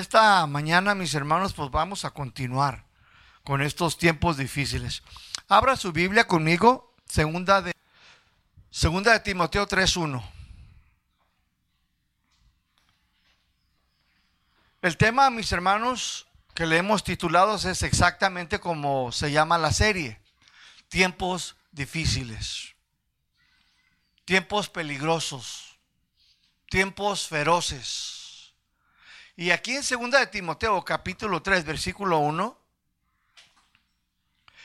esta mañana, mis hermanos, pues vamos a continuar con estos tiempos difíciles. Abra su Biblia conmigo, segunda de, segunda de Timoteo 3.1. El tema, mis hermanos, que le hemos titulado es exactamente como se llama la serie. Tiempos difíciles. Tiempos peligrosos. Tiempos feroces. Y aquí en segunda de Timoteo capítulo 3 versículo 1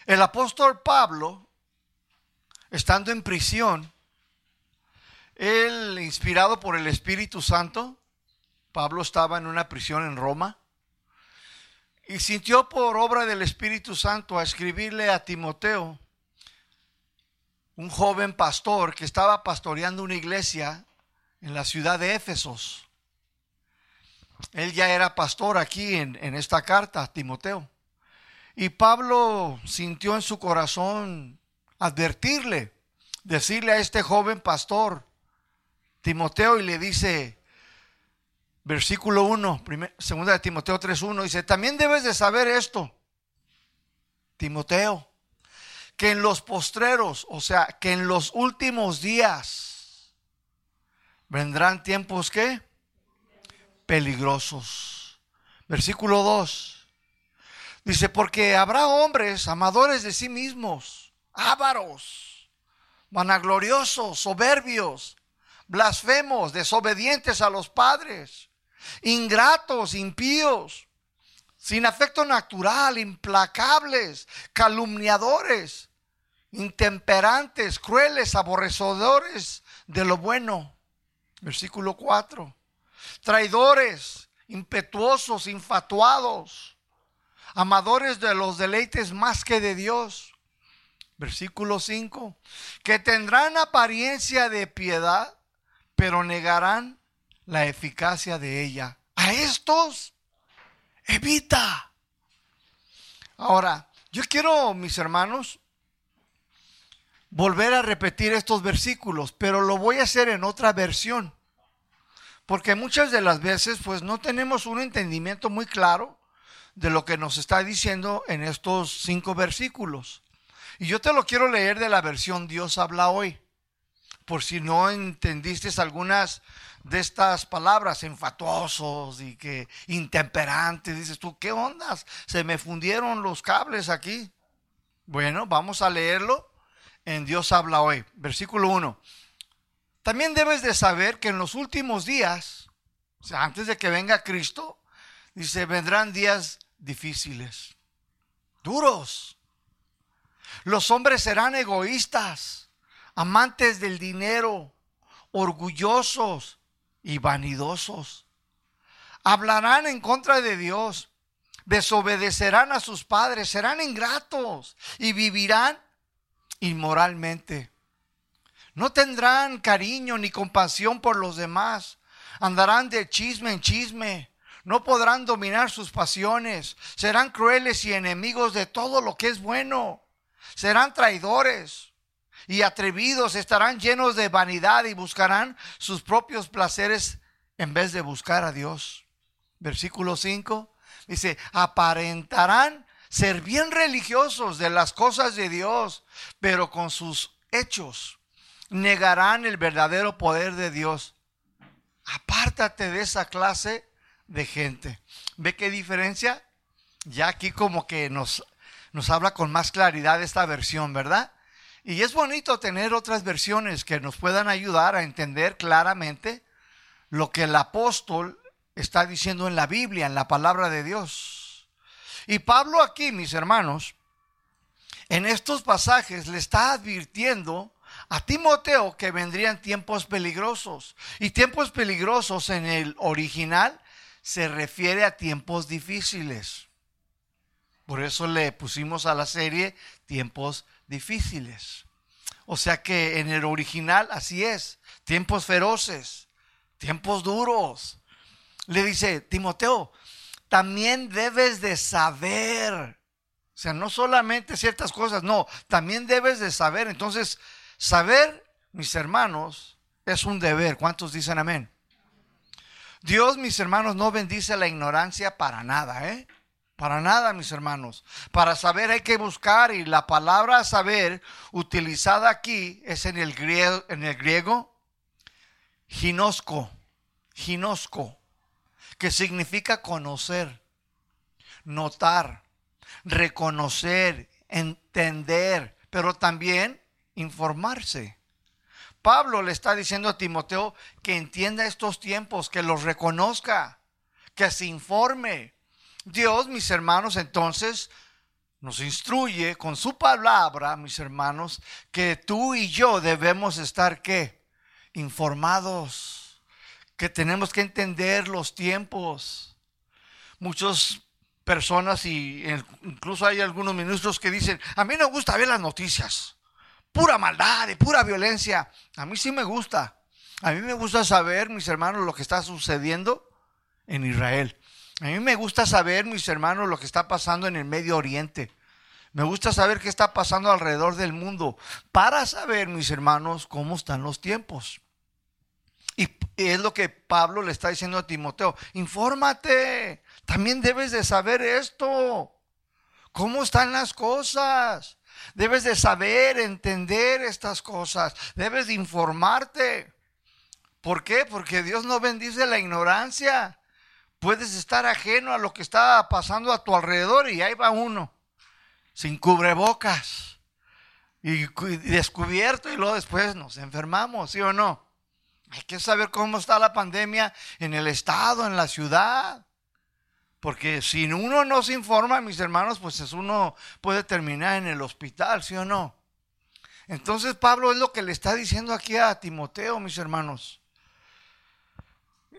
el apóstol Pablo estando en prisión él inspirado por el Espíritu Santo Pablo estaba en una prisión en Roma y sintió por obra del Espíritu Santo a escribirle a Timoteo, un joven pastor que estaba pastoreando una iglesia en la ciudad de Éfesos. Él ya era pastor aquí en, en esta carta, Timoteo. Y Pablo sintió en su corazón advertirle, decirle a este joven pastor, Timoteo, y le dice, versículo 1, segunda de Timoteo 3.1, dice, también debes de saber esto, Timoteo, que en los postreros, o sea, que en los últimos días vendrán tiempos que peligrosos. Versículo 2. Dice, porque habrá hombres amadores de sí mismos, ávaros, vanagloriosos, soberbios, blasfemos, desobedientes a los padres ingratos, impíos, sin afecto natural, implacables, calumniadores, intemperantes, crueles, aborrecedores de lo bueno. Versículo 4. Traidores, impetuosos, infatuados, amadores de los deleites más que de Dios. Versículo 5. Que tendrán apariencia de piedad, pero negarán la eficacia de ella. A estos evita. Ahora, yo quiero, mis hermanos, volver a repetir estos versículos, pero lo voy a hacer en otra versión. Porque muchas de las veces, pues no tenemos un entendimiento muy claro de lo que nos está diciendo en estos cinco versículos. Y yo te lo quiero leer de la versión Dios habla hoy. Por si no entendiste algunas de estas palabras, enfatuosos y que intemperantes. Dices tú, ¿qué ondas? Se me fundieron los cables aquí. Bueno, vamos a leerlo en Dios habla hoy. Versículo 1. También debes de saber que en los últimos días, o sea, antes de que venga Cristo, dice, vendrán días difíciles, duros. Los hombres serán egoístas, amantes del dinero, orgullosos, y vanidosos. Hablarán en contra de Dios, desobedecerán a sus padres, serán ingratos y vivirán inmoralmente. No tendrán cariño ni compasión por los demás. Andarán de chisme en chisme. No podrán dominar sus pasiones. Serán crueles y enemigos de todo lo que es bueno. Serán traidores y atrevidos estarán llenos de vanidad y buscarán sus propios placeres en vez de buscar a Dios. Versículo 5 dice, aparentarán ser bien religiosos de las cosas de Dios, pero con sus hechos negarán el verdadero poder de Dios. Apártate de esa clase de gente. ¿Ve qué diferencia? Ya aquí como que nos, nos habla con más claridad esta versión, ¿verdad? Y es bonito tener otras versiones que nos puedan ayudar a entender claramente lo que el apóstol está diciendo en la Biblia, en la palabra de Dios. Y Pablo aquí, mis hermanos, en estos pasajes le está advirtiendo a Timoteo que vendrían tiempos peligrosos. Y tiempos peligrosos en el original se refiere a tiempos difíciles. Por eso le pusimos a la serie tiempos difíciles. O sea que en el original así es, tiempos feroces, tiempos duros. Le dice, Timoteo, también debes de saber. O sea, no solamente ciertas cosas, no, también debes de saber. Entonces, saber, mis hermanos, es un deber. ¿Cuántos dicen amén? Dios, mis hermanos, no bendice la ignorancia para nada, ¿eh? Para nada, mis hermanos. Para saber hay que buscar y la palabra saber utilizada aquí es en el griego, en el griego ginosco, ginosco, que significa conocer, notar, reconocer, entender, pero también informarse. Pablo le está diciendo a Timoteo que entienda estos tiempos, que los reconozca, que se informe. Dios, mis hermanos, entonces nos instruye con su palabra, mis hermanos, que tú y yo debemos estar qué? Informados, que tenemos que entender los tiempos. Muchas personas y incluso hay algunos ministros que dicen, a mí no gusta ver las noticias pura maldad y pura violencia. A mí sí me gusta. A mí me gusta saber, mis hermanos, lo que está sucediendo en Israel. A mí me gusta saber, mis hermanos, lo que está pasando en el Medio Oriente. Me gusta saber qué está pasando alrededor del mundo para saber, mis hermanos, cómo están los tiempos. Y es lo que Pablo le está diciendo a Timoteo. Infórmate. También debes de saber esto. ¿Cómo están las cosas? Debes de saber, entender estas cosas. Debes de informarte. ¿Por qué? Porque Dios no bendice la ignorancia. Puedes estar ajeno a lo que está pasando a tu alrededor y ahí va uno, sin cubrebocas y descubierto y luego después nos enfermamos, ¿sí o no? Hay que saber cómo está la pandemia en el estado, en la ciudad. Porque si uno no se informa, mis hermanos, pues uno puede terminar en el hospital, ¿sí o no? Entonces Pablo es lo que le está diciendo aquí a Timoteo, mis hermanos.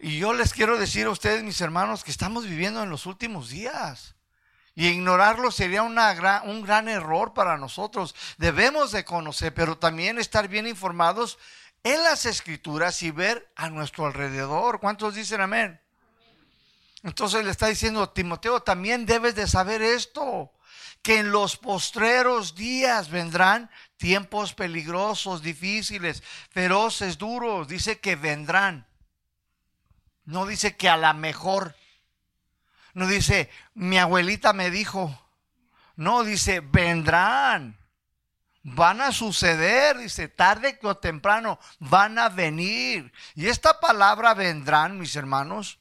Y yo les quiero decir a ustedes, mis hermanos, que estamos viviendo en los últimos días. Y ignorarlo sería una un gran error para nosotros. Debemos de conocer, pero también estar bien informados en las escrituras y ver a nuestro alrededor. ¿Cuántos dicen amén? Entonces le está diciendo, Timoteo, también debes de saber esto, que en los postreros días vendrán tiempos peligrosos, difíciles, feroces, duros. Dice que vendrán. No dice que a la mejor. No dice, mi abuelita me dijo. No, dice, vendrán. Van a suceder, dice, tarde o temprano, van a venir. Y esta palabra vendrán, mis hermanos,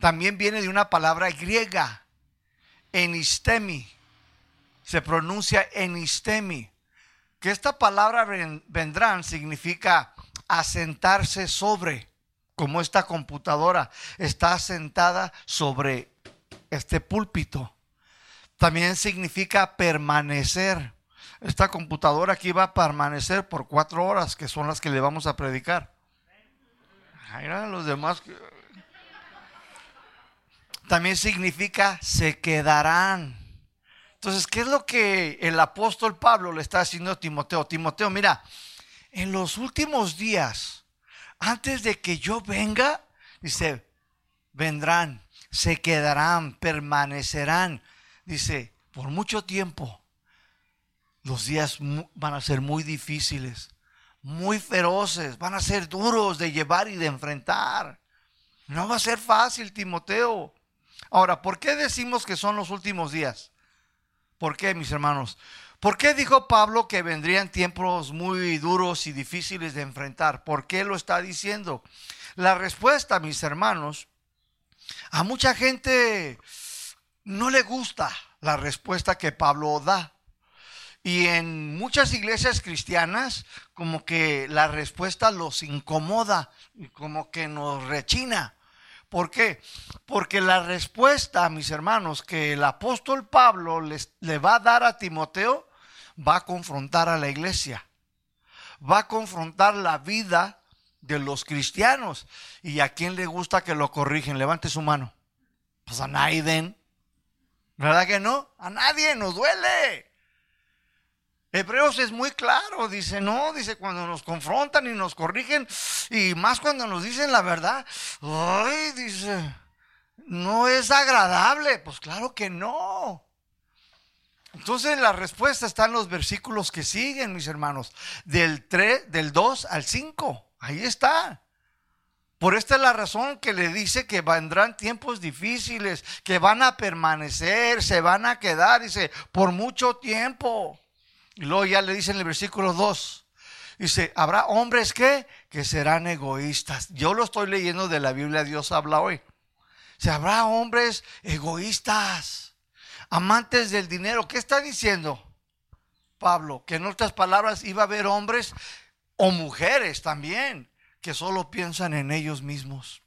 también viene de una palabra griega, enistemi. Se pronuncia enistemi. Que esta palabra vendrán significa asentarse sobre, como esta computadora está asentada sobre este púlpito. También significa permanecer. Esta computadora aquí va a permanecer por cuatro horas, que son las que le vamos a predicar. Ay, los demás también significa se quedarán. Entonces, ¿qué es lo que el apóstol Pablo le está haciendo a Timoteo? Timoteo, mira, en los últimos días, antes de que yo venga, dice, vendrán, se quedarán, permanecerán. Dice, por mucho tiempo, los días van a ser muy difíciles, muy feroces, van a ser duros de llevar y de enfrentar. No va a ser fácil, Timoteo. Ahora, ¿por qué decimos que son los últimos días? ¿Por qué, mis hermanos? ¿Por qué dijo Pablo que vendrían tiempos muy duros y difíciles de enfrentar? ¿Por qué lo está diciendo? La respuesta, mis hermanos, a mucha gente no le gusta la respuesta que Pablo da. Y en muchas iglesias cristianas, como que la respuesta los incomoda como que nos rechina. ¿Por qué? Porque la respuesta, mis hermanos, que el apóstol Pablo les, le va a dar a Timoteo, va a confrontar a la iglesia. Va a confrontar la vida de los cristianos. ¿Y a quién le gusta que lo corrigen? Levante su mano. Pues a nadie. ¿Verdad que no? A nadie nos duele. Hebreos es muy claro, dice, no, dice, cuando nos confrontan y nos corrigen, y más cuando nos dicen la verdad, ay, dice, no es agradable. Pues claro que no. Entonces la respuesta está en los versículos que siguen, mis hermanos, del 3, del 2 al 5. Ahí está. Por esta es la razón que le dice que vendrán tiempos difíciles, que van a permanecer, se van a quedar, dice, por mucho tiempo. Y luego ya le dice en el versículo 2, dice, habrá hombres que, que serán egoístas. Yo lo estoy leyendo de la Biblia, Dios habla hoy. Se habrá hombres egoístas, amantes del dinero. ¿Qué está diciendo Pablo? Que en otras palabras iba a haber hombres o mujeres también que solo piensan en ellos mismos.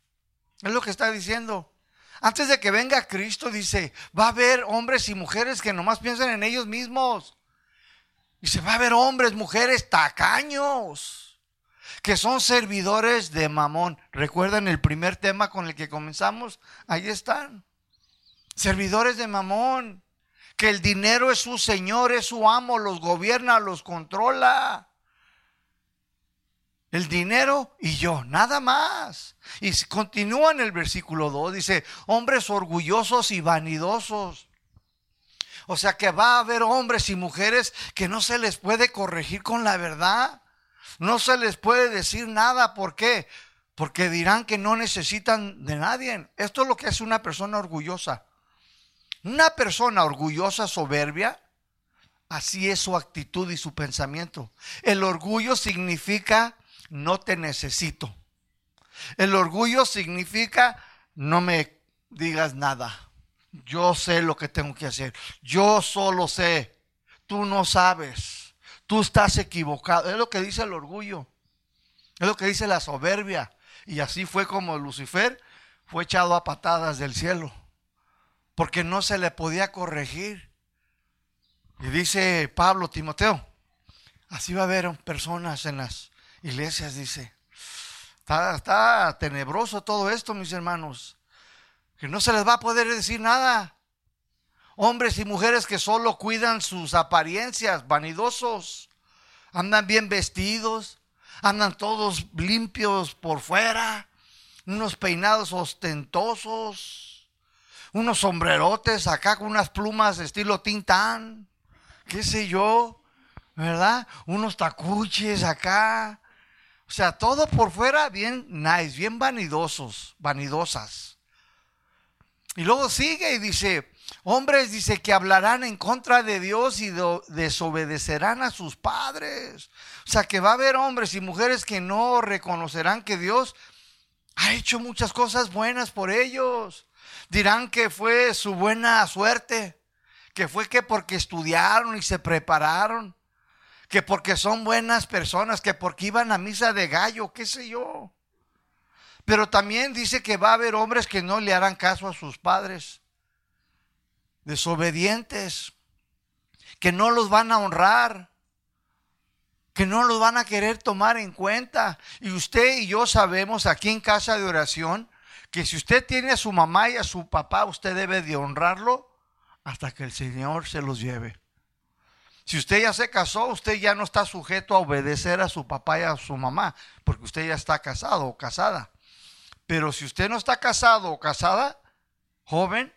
Es lo que está diciendo. Antes de que venga Cristo, dice, va a haber hombres y mujeres que nomás piensan en ellos mismos. Dice, va a haber hombres, mujeres tacaños, que son servidores de Mamón. ¿Recuerdan el primer tema con el que comenzamos? Ahí están. Servidores de Mamón. Que el dinero es su señor, es su amo, los gobierna, los controla el dinero y yo, nada más. Y continúa en el versículo 2, dice, hombres orgullosos y vanidosos. O sea que va a haber hombres y mujeres que no se les puede corregir con la verdad. No se les puede decir nada. ¿Por qué? Porque dirán que no necesitan de nadie. Esto es lo que hace una persona orgullosa. Una persona orgullosa, soberbia, así es su actitud y su pensamiento. El orgullo significa no te necesito. El orgullo significa no me digas nada. Yo sé lo que tengo que hacer. Yo solo sé. Tú no sabes. Tú estás equivocado. Es lo que dice el orgullo. Es lo que dice la soberbia. Y así fue como Lucifer fue echado a patadas del cielo. Porque no se le podía corregir. Y dice Pablo, Timoteo, así va a haber personas en las iglesias, dice. Está, tenebroso todo esto, mis hermanos. Que no se les va a poder decir nada. Hombres y mujeres que solo cuidan sus apariencias, vanidosos. Andan bien vestidos. Andan todos limpios por fuera. Unos peinados ostentosos. Unos sombrerotes acá con unas plumas de estilo tintán. ¿Qué sé yo? ¿Verdad? Unos tacuches acá o sea, todo por fuera bien nice, bien vanidosos, vanidosas. Y luego sigue y dice, hombres dice que hablarán en contra de Dios y desobedecerán a sus padres. O sea, que va a haber hombres y mujeres que no reconocerán que Dios ha hecho muchas cosas buenas por ellos. Dirán que fue su buena suerte, que fue que porque estudiaron y se prepararon que porque son buenas personas, que porque iban a misa de gallo, qué sé yo. Pero también dice que va a haber hombres que no le harán caso a sus padres, desobedientes, que no los van a honrar, que no los van a querer tomar en cuenta. Y usted y yo sabemos aquí en casa de oración que si usted tiene a su mamá y a su papá, usted debe de honrarlo hasta que el Señor se los lleve. Si usted ya se casó, usted ya no está sujeto a obedecer a su papá y a su mamá, porque usted ya está casado o casada. Pero si usted no está casado o casada, joven,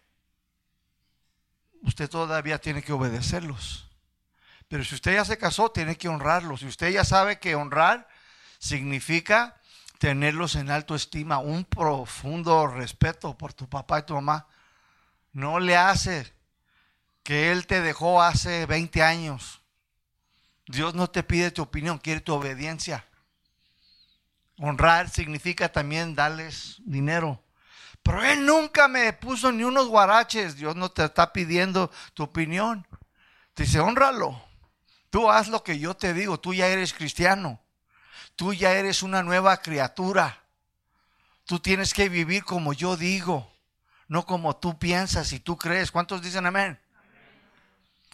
usted todavía tiene que obedecerlos. Pero si usted ya se casó, tiene que honrarlos. Si usted ya sabe que honrar significa tenerlos en alto estima, un profundo respeto por tu papá y tu mamá. No le hace que Él te dejó hace 20 años. Dios no te pide tu opinión, quiere tu obediencia. Honrar significa también darles dinero. Pero Él nunca me puso ni unos guaraches. Dios no te está pidiendo tu opinión. Te dice, honralo. Tú haz lo que yo te digo. Tú ya eres cristiano. Tú ya eres una nueva criatura. Tú tienes que vivir como yo digo, no como tú piensas y tú crees. ¿Cuántos dicen amén?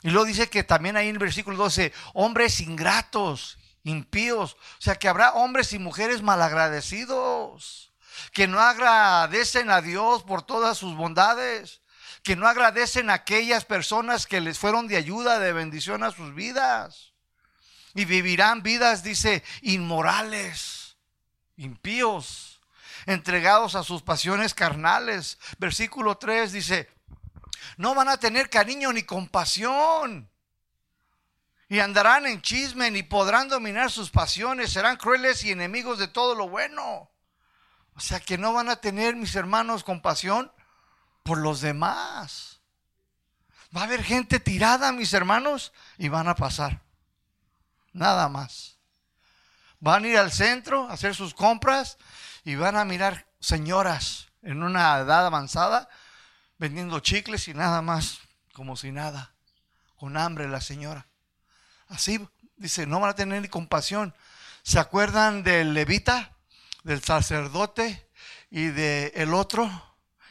Y luego dice que también ahí en el versículo 12, hombres ingratos, impíos. O sea, que habrá hombres y mujeres malagradecidos, que no agradecen a Dios por todas sus bondades, que no agradecen a aquellas personas que les fueron de ayuda, de bendición a sus vidas. Y vivirán vidas, dice, inmorales, impíos, entregados a sus pasiones carnales. Versículo 3 dice, no van a tener cariño ni compasión. Y andarán en chisme, ni podrán dominar sus pasiones, serán crueles y enemigos de todo lo bueno. O sea que no van a tener, mis hermanos, compasión por los demás. Va a haber gente tirada, mis hermanos, y van a pasar. Nada más. Van a ir al centro a hacer sus compras y van a mirar señoras en una edad avanzada vendiendo chicles y nada más, como si nada, con hambre la señora. Así dice, no van a tener ni compasión. ¿Se acuerdan del levita, del sacerdote y del el otro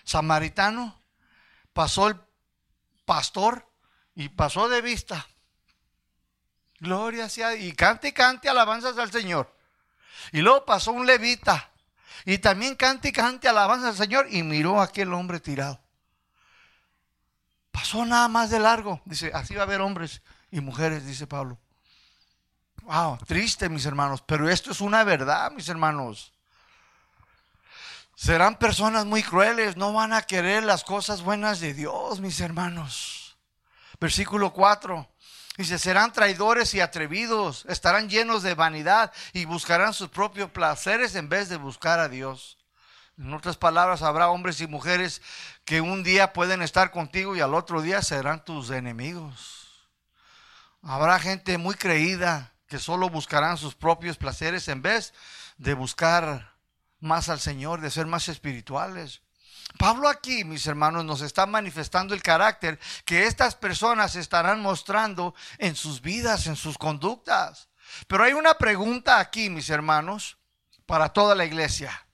samaritano? Pasó el pastor y pasó de vista. Gloria sea, y cante y cante alabanzas al Señor. Y luego pasó un levita y también cante y cante alabanzas al Señor y miró aquel hombre tirado. Pasó nada más de largo. Dice, así va a haber hombres y mujeres, dice Pablo. Wow, triste, mis hermanos, pero esto es una verdad, mis hermanos. Serán personas muy crueles, no van a querer las cosas buenas de Dios, mis hermanos. Versículo 4. Dice, serán traidores y atrevidos, estarán llenos de vanidad y buscarán sus propios placeres en vez de buscar a Dios. En otras palabras, habrá hombres y mujeres que un día pueden estar contigo y al otro día serán tus enemigos. Habrá gente muy creída que solo buscarán sus propios placeres en vez de buscar más al Señor, de ser más espirituales. Pablo aquí, mis hermanos, nos está manifestando el carácter que estas personas estarán mostrando en sus vidas, en sus conductas. Pero hay una pregunta aquí, mis hermanos, para toda la iglesia.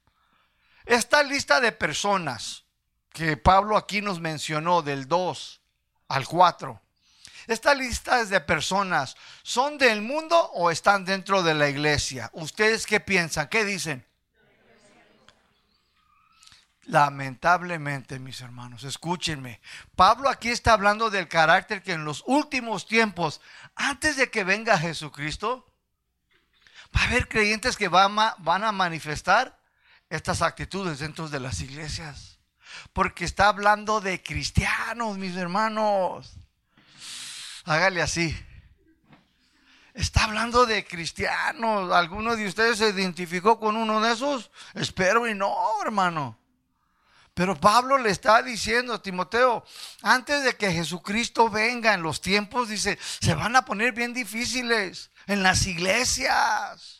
Esta lista de personas que Pablo aquí nos mencionó del 2 al 4, esta lista es de personas. ¿Son del mundo o están dentro de la iglesia? ¿Ustedes qué piensan? ¿Qué dicen? Lamentablemente, mis hermanos, escúchenme. Pablo aquí está hablando del carácter que en los últimos tiempos, antes de que venga Jesucristo, va a haber creyentes que van a, manifestar estas actitudes dentro de las iglesias. Porque está hablando de cristianos, mis hermanos. Hágale así. Está hablando de cristianos. ¿Alguno de ustedes se identificó con uno de esos? Espero y no, hermano. Pero Pablo le está diciendo a Timoteo, antes de que Jesucristo venga en los tiempos, dice, se van a poner bien difíciles en las iglesias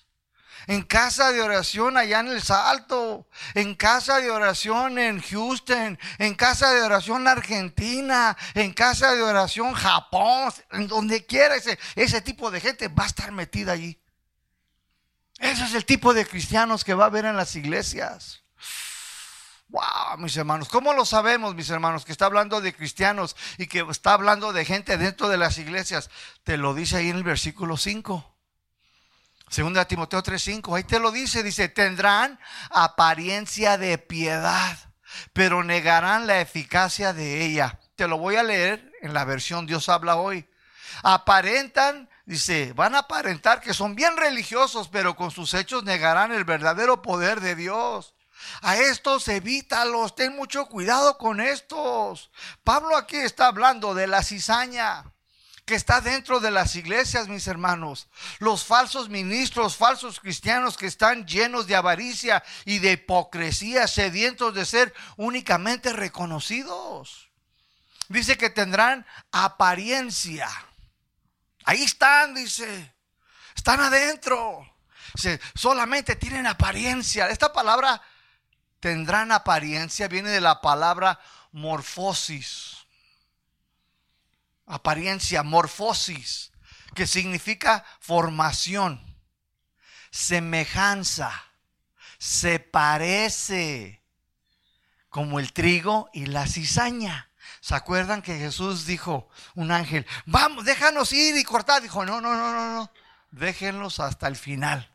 en casa de oración allá en el Salto, en casa de oración en Houston, en casa de oración Argentina, en casa de oración Japón, en donde quiera ese, ese tipo de gente va a estar metida allí. Ese es el tipo de cristianos que va a haber en las iglesias. Wow, mis hermanos, ¿cómo lo sabemos, mis hermanos, que está hablando de cristianos y que está hablando de gente dentro de las iglesias? Te lo dice ahí en el versículo 5. Segunda Timoteo 3:5, ahí te lo dice, dice, tendrán apariencia de piedad, pero negarán la eficacia de ella. Te lo voy a leer en la versión Dios habla hoy. Aparentan, dice, van a aparentar que son bien religiosos, pero con sus hechos negarán el verdadero poder de Dios. A estos evítalos, ten mucho cuidado con estos. Pablo aquí está hablando de la cizaña que está dentro de las iglesias, mis hermanos. Los falsos ministros, falsos cristianos que están llenos de avaricia y de hipocresía, sedientos de ser únicamente reconocidos. Dice que tendrán apariencia. Ahí están, dice. Están adentro. Solamente tienen apariencia. Esta palabra tendrán apariencia viene de la palabra morfosis apariencia, morfosis, que significa formación, semejanza, se parece como el trigo y la cizaña. ¿Se acuerdan que Jesús dijo, un ángel, vamos, déjanos ir y cortar? Dijo, no, no, no, no, no, déjenlos hasta el final.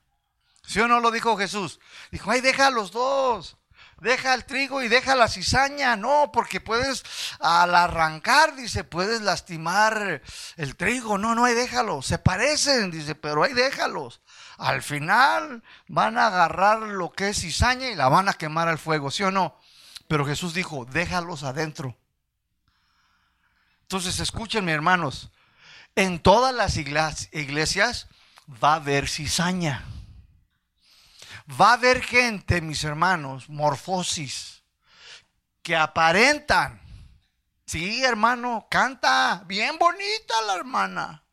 ¿Sí o no lo dijo Jesús? Dijo, ay, deja los dos deja el trigo y deja la cizaña. No, porque puedes al arrancar, dice, puedes lastimar el trigo. No, no, ahí déjalo. Se parecen, dice, pero ahí déjalos. Al final van a agarrar lo que es cizaña y la van a quemar al fuego, ¿sí o no? Pero Jesús dijo, déjalos adentro. Entonces, escúchenme, hermanos. En todas las iglesias va a haber cizaña va a haber gente, mis hermanos, morfosis, que aparentan. Sí, hermano, canta, bien bonita la hermana.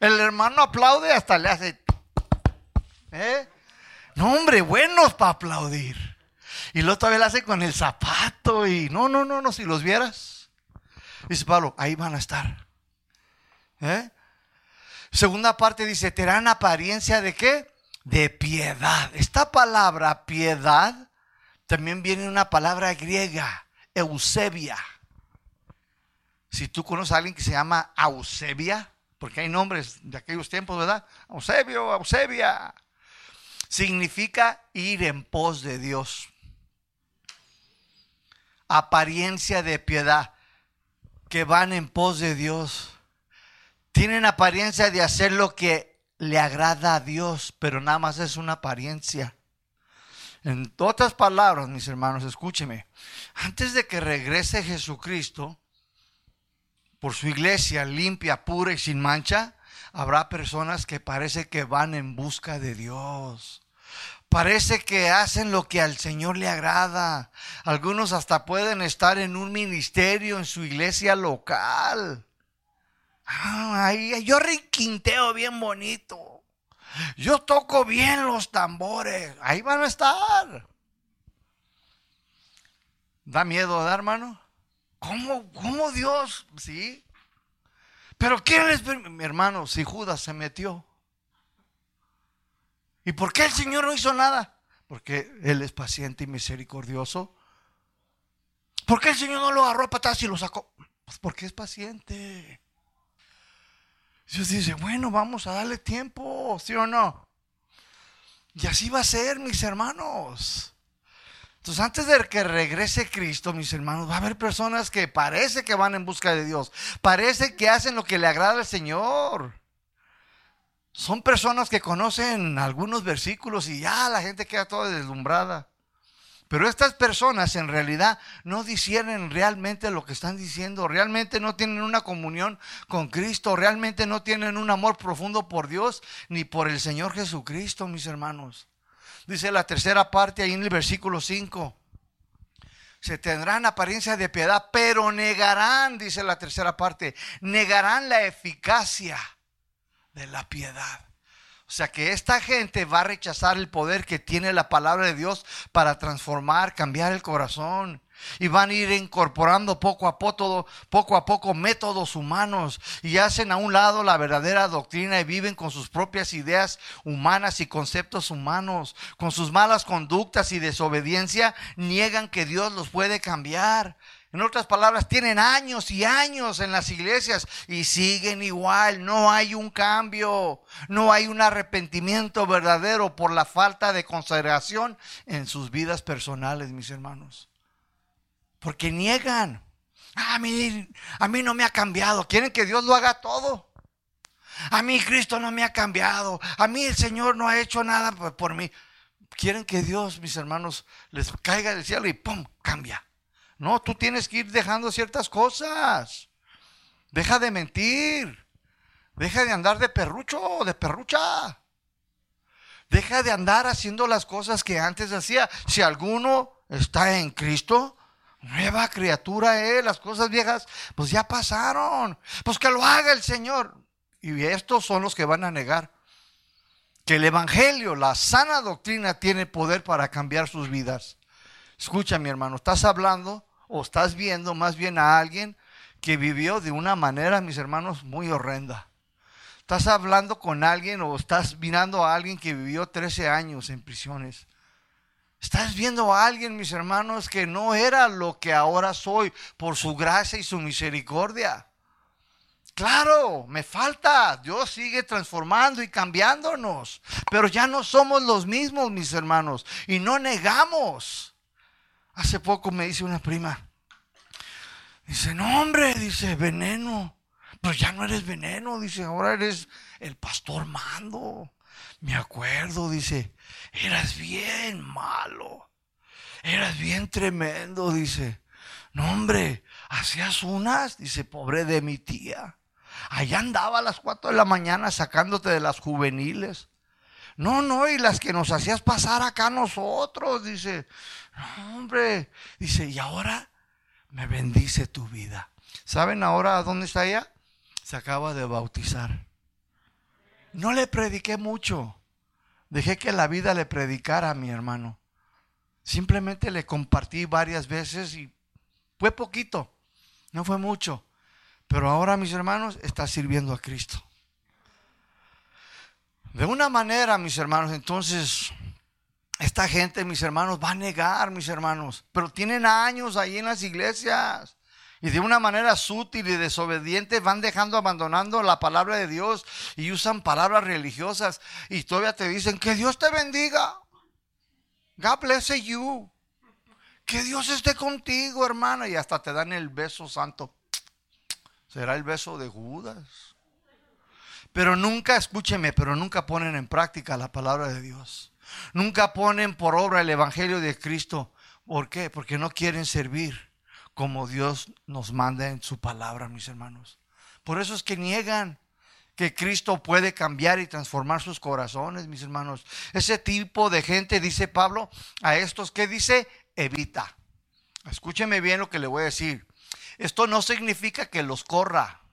El hermano aplaude hasta le hace... ¿eh? No, hombre, buenos para aplaudir. Y luego todavía le hace con el zapato y no, no, no, no, si los vieras. Dice Pablo, ahí van a estar. ¿Eh? Segunda parte dice, dan apariencia de qué? De piedad. Esta palabra piedad también viene una palabra griega, Eusebia. Si tú conoces a alguien que se llama Eusebia, porque hay nombres de aquellos tiempos, ¿verdad? Eusebio, Eusebia. Significa ir en pos de Dios. Apariencia de piedad, que van en pos de Dios. Tienen apariencia de hacer lo que le agrada a Dios, pero nada más es una apariencia. En otras palabras, mis hermanos, escúcheme. Antes de que regrese Jesucristo por su iglesia limpia, pura y sin mancha, habrá personas que parece que van en busca de Dios. Parece que hacen lo que al Señor le agrada. Algunos hasta pueden estar en un ministerio en su iglesia local. Ah, yo requinteo bien bonito. Yo toco bien los tambores. Ahí van a estar. Da miedo, ¿verdad, hermano? ¿Cómo, ¿Cómo Dios? Sí. Pero ¿quién les Mi hermano, si Judas se metió. ¿Y por qué el Señor no hizo nada? Porque Él es paciente y misericordioso. ¿Por qué el Señor no lo agarró a patadas y lo sacó? Pues porque es paciente. Dios dice, bueno, vamos a darle tiempo, ¿sí o no? Y así va a ser, mis hermanos. Entonces, antes de que regrese Cristo, mis hermanos, va a haber personas que parece que van en busca de Dios. Parece que hacen lo que le agrada al Señor. Son personas que conocen algunos versículos y ya la gente queda toda deslumbrada. Pero estas personas en realidad no disciernen realmente lo que están diciendo, realmente no tienen una comunión con Cristo, realmente no tienen un amor profundo por Dios ni por el Señor Jesucristo, mis hermanos. Dice la tercera parte ahí en el versículo 5. Se tendrán apariencia de piedad, pero negarán, dice la tercera parte, negarán la eficacia de la piedad. O sea que esta gente va a rechazar el poder que tiene la palabra de Dios para transformar, cambiar el corazón. Y van a ir incorporando poco a poco, poco a poco métodos humanos y hacen a un lado la verdadera doctrina y viven con sus propias ideas humanas y conceptos humanos. Con sus malas conductas y desobediencia niegan que Dios los puede cambiar. En otras palabras, tienen años y años en las iglesias y siguen igual. No hay un cambio, no hay un arrepentimiento verdadero por la falta de consideración en sus vidas personales, mis hermanos. Porque niegan. Ah, a mí, a mí no me ha cambiado. Quieren que Dios lo haga todo. A mí Cristo no me ha cambiado. A mí el Señor no ha hecho nada por mí. Quieren que Dios, mis hermanos, les caiga del cielo y ¡pum! cambia. No, tú tienes que ir dejando ciertas cosas. Deja de mentir. Deja de andar de perrucho de perrucha. Deja de andar haciendo las cosas que antes hacía. Si alguno está en Cristo, nueva criatura es. Las cosas viejas, pues ya pasaron. Pues que lo haga el Señor. Y estos son los que van a negar que el Evangelio, la sana doctrina, tiene poder para cambiar sus vidas. Escucha, mi hermano, estás hablando o estás viendo más bien a alguien que vivió de una manera, mis hermanos, muy horrenda. Estás hablando con alguien o estás mirando a alguien que vivió 13 años en prisiones. Estás viendo a alguien, mis hermanos, que no era lo que ahora soy por su gracia y su misericordia. Claro, me falta. Dios sigue transformando y cambiándonos. Pero ya no somos los mismos, mis hermanos. Y no negamos. Hace poco me dice una prima. Dice, no hombre, dice, veneno. Pero ya no eres veneno, dice, ahora eres el pastor mando. Me acuerdo, dice, eras bien malo. Eras bien tremendo, dice. No, hombre, hacías unas, dice, pobre de mi tía. Allá andaba a las cuatro de la mañana sacándote de las juveniles. No, no, y las que nos hacías pasar acá nosotros, dice, no, hombre, dice, y ahora me bendice tu vida. ¿Saben ahora dónde está ella? Se acaba de bautizar. No le prediqué mucho. Dejé que la vida le predicara a mi hermano. Simplemente le compartí varias veces y fue poquito, no fue mucho. Pero ahora, mis hermanos, está sirviendo a Cristo. De una manera, mis hermanos, entonces, esta gente, mis hermanos, va a negar, mis hermanos, pero tienen años ahí en las iglesias. Y de una manera sutil y desobediente van dejando, abandonando la palabra de Dios y usan palabras religiosas y todavía te dicen que Dios te bendiga. God bless you. Que Dios esté contigo, hermana. Y hasta te dan el beso santo. Será el beso de Judas. Pero nunca, escúcheme, pero nunca ponen en práctica la palabra de Dios. Nunca ponen por obra el Evangelio de Cristo. ¿Por qué? Porque no quieren servir como Dios nos manda en su palabra, mis hermanos. Por eso es que niegan que Cristo puede cambiar y transformar sus corazones, mis hermanos. Ese tipo de gente, dice Pablo, a estos que dice, evita. Escúcheme bien lo que le voy a decir. Esto no significa que los corra.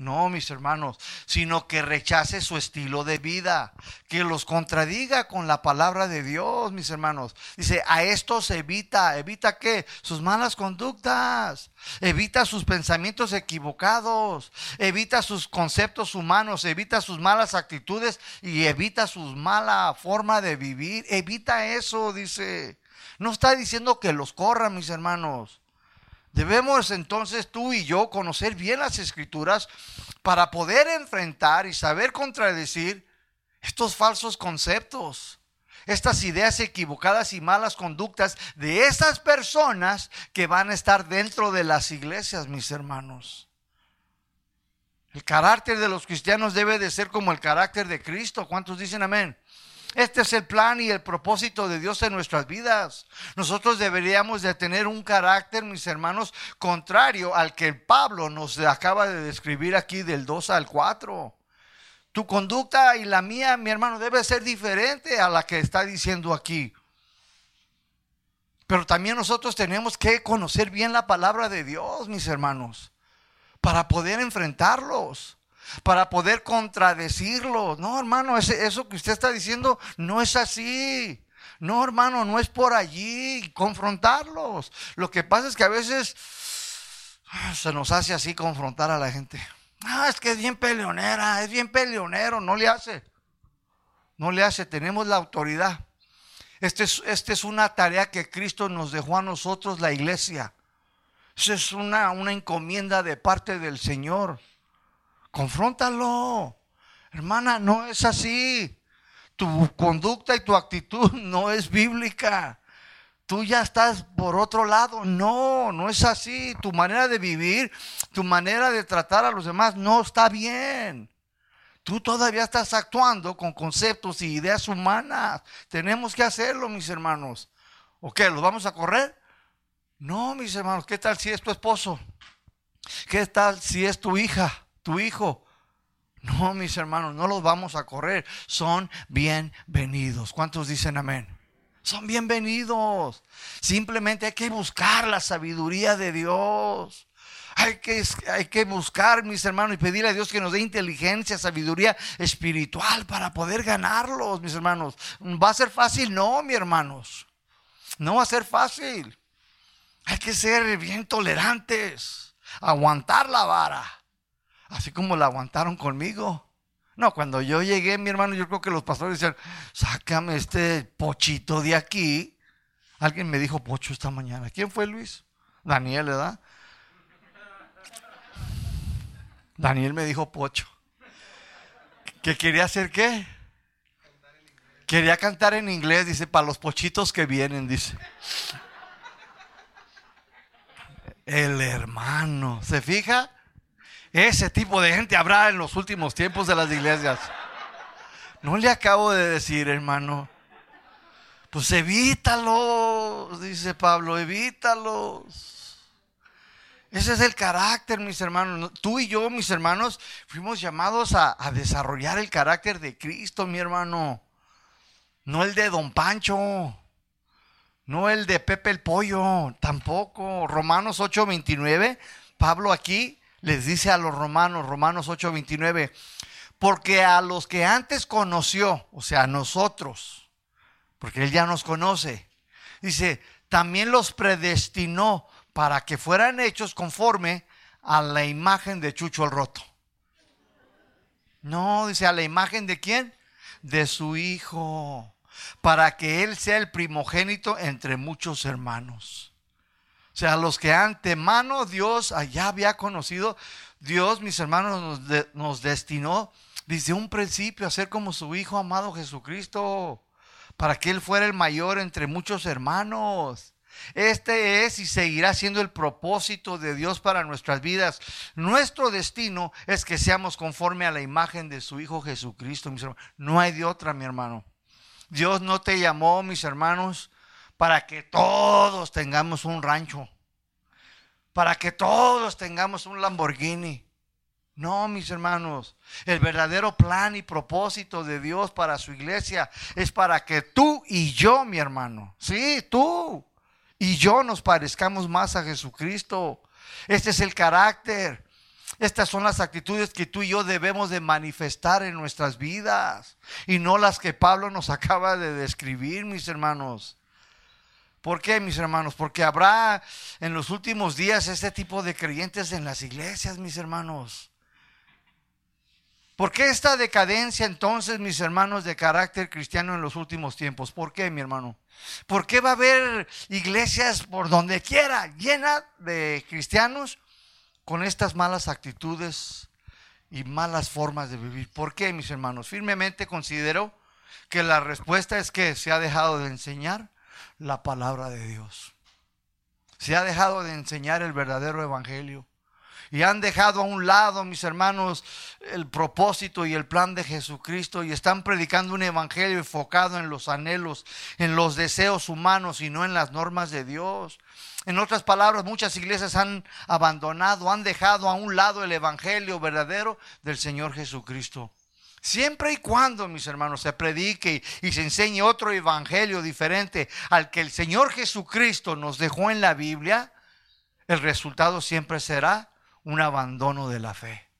No, mis hermanos, sino que rechace su estilo de vida, que los contradiga con la palabra de Dios, mis hermanos. Dice, a estos evita, evita qué? Sus malas conductas, evita sus pensamientos equivocados, evita sus conceptos humanos, evita sus malas actitudes y evita su mala forma de vivir. Evita eso, dice. No está diciendo que los corra, mis hermanos. Debemos entonces tú y yo conocer bien las escrituras para poder enfrentar y saber contradecir estos falsos conceptos, estas ideas equivocadas y malas conductas de esas personas que van a estar dentro de las iglesias, mis hermanos. El carácter de los cristianos debe de ser como el carácter de Cristo. ¿Cuántos dicen amén? Este es el plan y el propósito de Dios en nuestras vidas. Nosotros deberíamos de tener un carácter, mis hermanos, contrario al que Pablo nos acaba de describir aquí del 2 al 4. Tu conducta y la mía, mi hermano, debe ser diferente a la que está diciendo aquí. Pero también nosotros tenemos que conocer bien la palabra de Dios, mis hermanos, para poder enfrentarlos para poder contradecirlo. No, hermano, eso que usted está diciendo no es así. No, hermano, no es por allí confrontarlos. Lo que pasa es que a veces ah, se nos hace así confrontar a la gente. Ah, es que es bien peleonera, es bien peleonero, no le hace. No le hace, tenemos la autoridad. Esta es, este es una tarea que Cristo nos dejó a nosotros, la iglesia. Esa es una, una encomienda de parte del Señor. Confróntalo. Hermana, no es así. Tu conducta y tu actitud no es bíblica. Tú ya estás por otro lado. No, no es así. Tu manera de vivir, tu manera de tratar a los demás no está bien. Tú todavía estás actuando con conceptos y ideas humanas. Tenemos que hacerlo, mis hermanos. ¿O qué? ¿Los vamos a correr? No, mis hermanos. ¿Qué tal si es tu esposo? ¿Qué tal si es tu hija? Tu hijo. No, mis hermanos, no los vamos a correr. Son bienvenidos. ¿Cuántos dicen amén? Son bienvenidos. Simplemente hay que buscar la sabiduría de Dios. Hay que, hay que buscar, mis hermanos, y pedirle a Dios que nos dé inteligencia, sabiduría espiritual para poder ganarlos, mis hermanos. ¿Va a ser fácil? No, mis hermanos. No va a ser fácil. Hay que ser bien tolerantes, aguantar la vara así como la aguantaron conmigo. No, cuando yo llegué, mi hermano, yo creo que los pastores decían, sácame este pochito de aquí. Alguien me dijo pocho esta mañana. ¿Quién fue Luis? Daniel, ¿verdad? Daniel me dijo pocho. ¿Que quería hacer qué? Quería cantar en inglés, dice, para los pochitos que vienen, dice. El hermano, ¿se fija? Ese tipo de gente habrá en los últimos tiempos de las iglesias. No le acabo de decir, hermano. Pues evítalos, dice Pablo, evítalos. Ese es el carácter, mis hermanos. Tú y yo, mis hermanos, fuimos llamados a, desarrollar el carácter de Cristo, mi hermano. no el de Don Pancho, no el de Pepe el Pollo, tampoco. Romanos 8:29, Pablo aquí les dice a los romanos, Romanos 8:29, porque a los que antes conoció, o sea, a nosotros, porque Él ya nos conoce, dice, también los predestinó para que fueran hechos conforme a la imagen de Chucho el Roto. No, dice, a la imagen de quién? De su hijo, para que Él sea el primogénito entre muchos hermanos. Sea, los que antemano Dios allá había conocido, Dios, mis hermanos, nos, nos destinó desde un principio a ser como su Hijo amado Jesucristo, para que Él fuera el mayor entre muchos hermanos. Este es y seguirá siendo el propósito de Dios para nuestras vidas. Nuestro destino es que seamos conforme a la imagen de su Hijo Jesucristo, mis hermanos. No hay de otra, mi hermano. Dios no te llamó, mis hermanos, para que todos tengamos un rancho, para que todos tengamos un Lamborghini. No, mis hermanos, el verdadero plan y propósito de Dios para su iglesia es para que tú y yo, mi hermano, sí, tú y yo nos parezcamos más a Jesucristo. Este es el carácter. Estas son las actitudes que tú y yo debemos de manifestar en nuestras vidas y no las que Pablo nos acaba de describir, mis hermanos. ¿Por qué, mis hermanos? Porque habrá en los últimos días este tipo de creyentes en las iglesias, mis hermanos. ¿Por qué esta decadencia entonces, mis hermanos, de carácter cristiano en los últimos tiempos? ¿Por qué, mi hermano? ¿Por qué va a haber iglesias por donde quiera llenas de cristianos con estas malas actitudes y malas formas de vivir? ¿Por qué, mis hermanos? Firmemente considero que la respuesta es que se ha dejado de enseñar la palabra de Dios. Se ha dejado de enseñar el verdadero evangelio y han dejado a un lado, mis hermanos, el propósito y el plan de Jesucristo y están predicando un evangelio enfocado en los anhelos, en los deseos humanos y no en las normas de Dios. En otras palabras, muchas iglesias han abandonado, han dejado a un lado el evangelio verdadero del Señor Jesucristo. Siempre y cuando, mis hermanos, se predique y se enseñe otro evangelio diferente al que el Señor Jesucristo nos dejó en la Biblia, el resultado siempre será un abandono de la fe.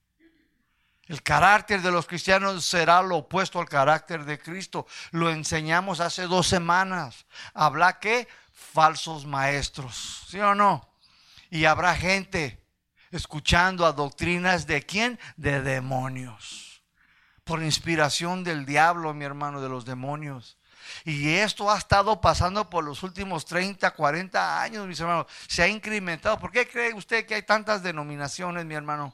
El carácter de los cristianos será lo opuesto al carácter de Cristo. Lo enseñamos hace dos semanas. Habla que falsos maestros, ¿sí o no? Y habrá gente escuchando a doctrinas de quién? De demonios. Por inspiración del diablo, mi hermano, de los demonios. Y esto ha estado pasando por los últimos 30, 40 años, mis hermanos. Se ha incrementado. ¿Por qué cree usted que hay tantas denominaciones, mi hermano?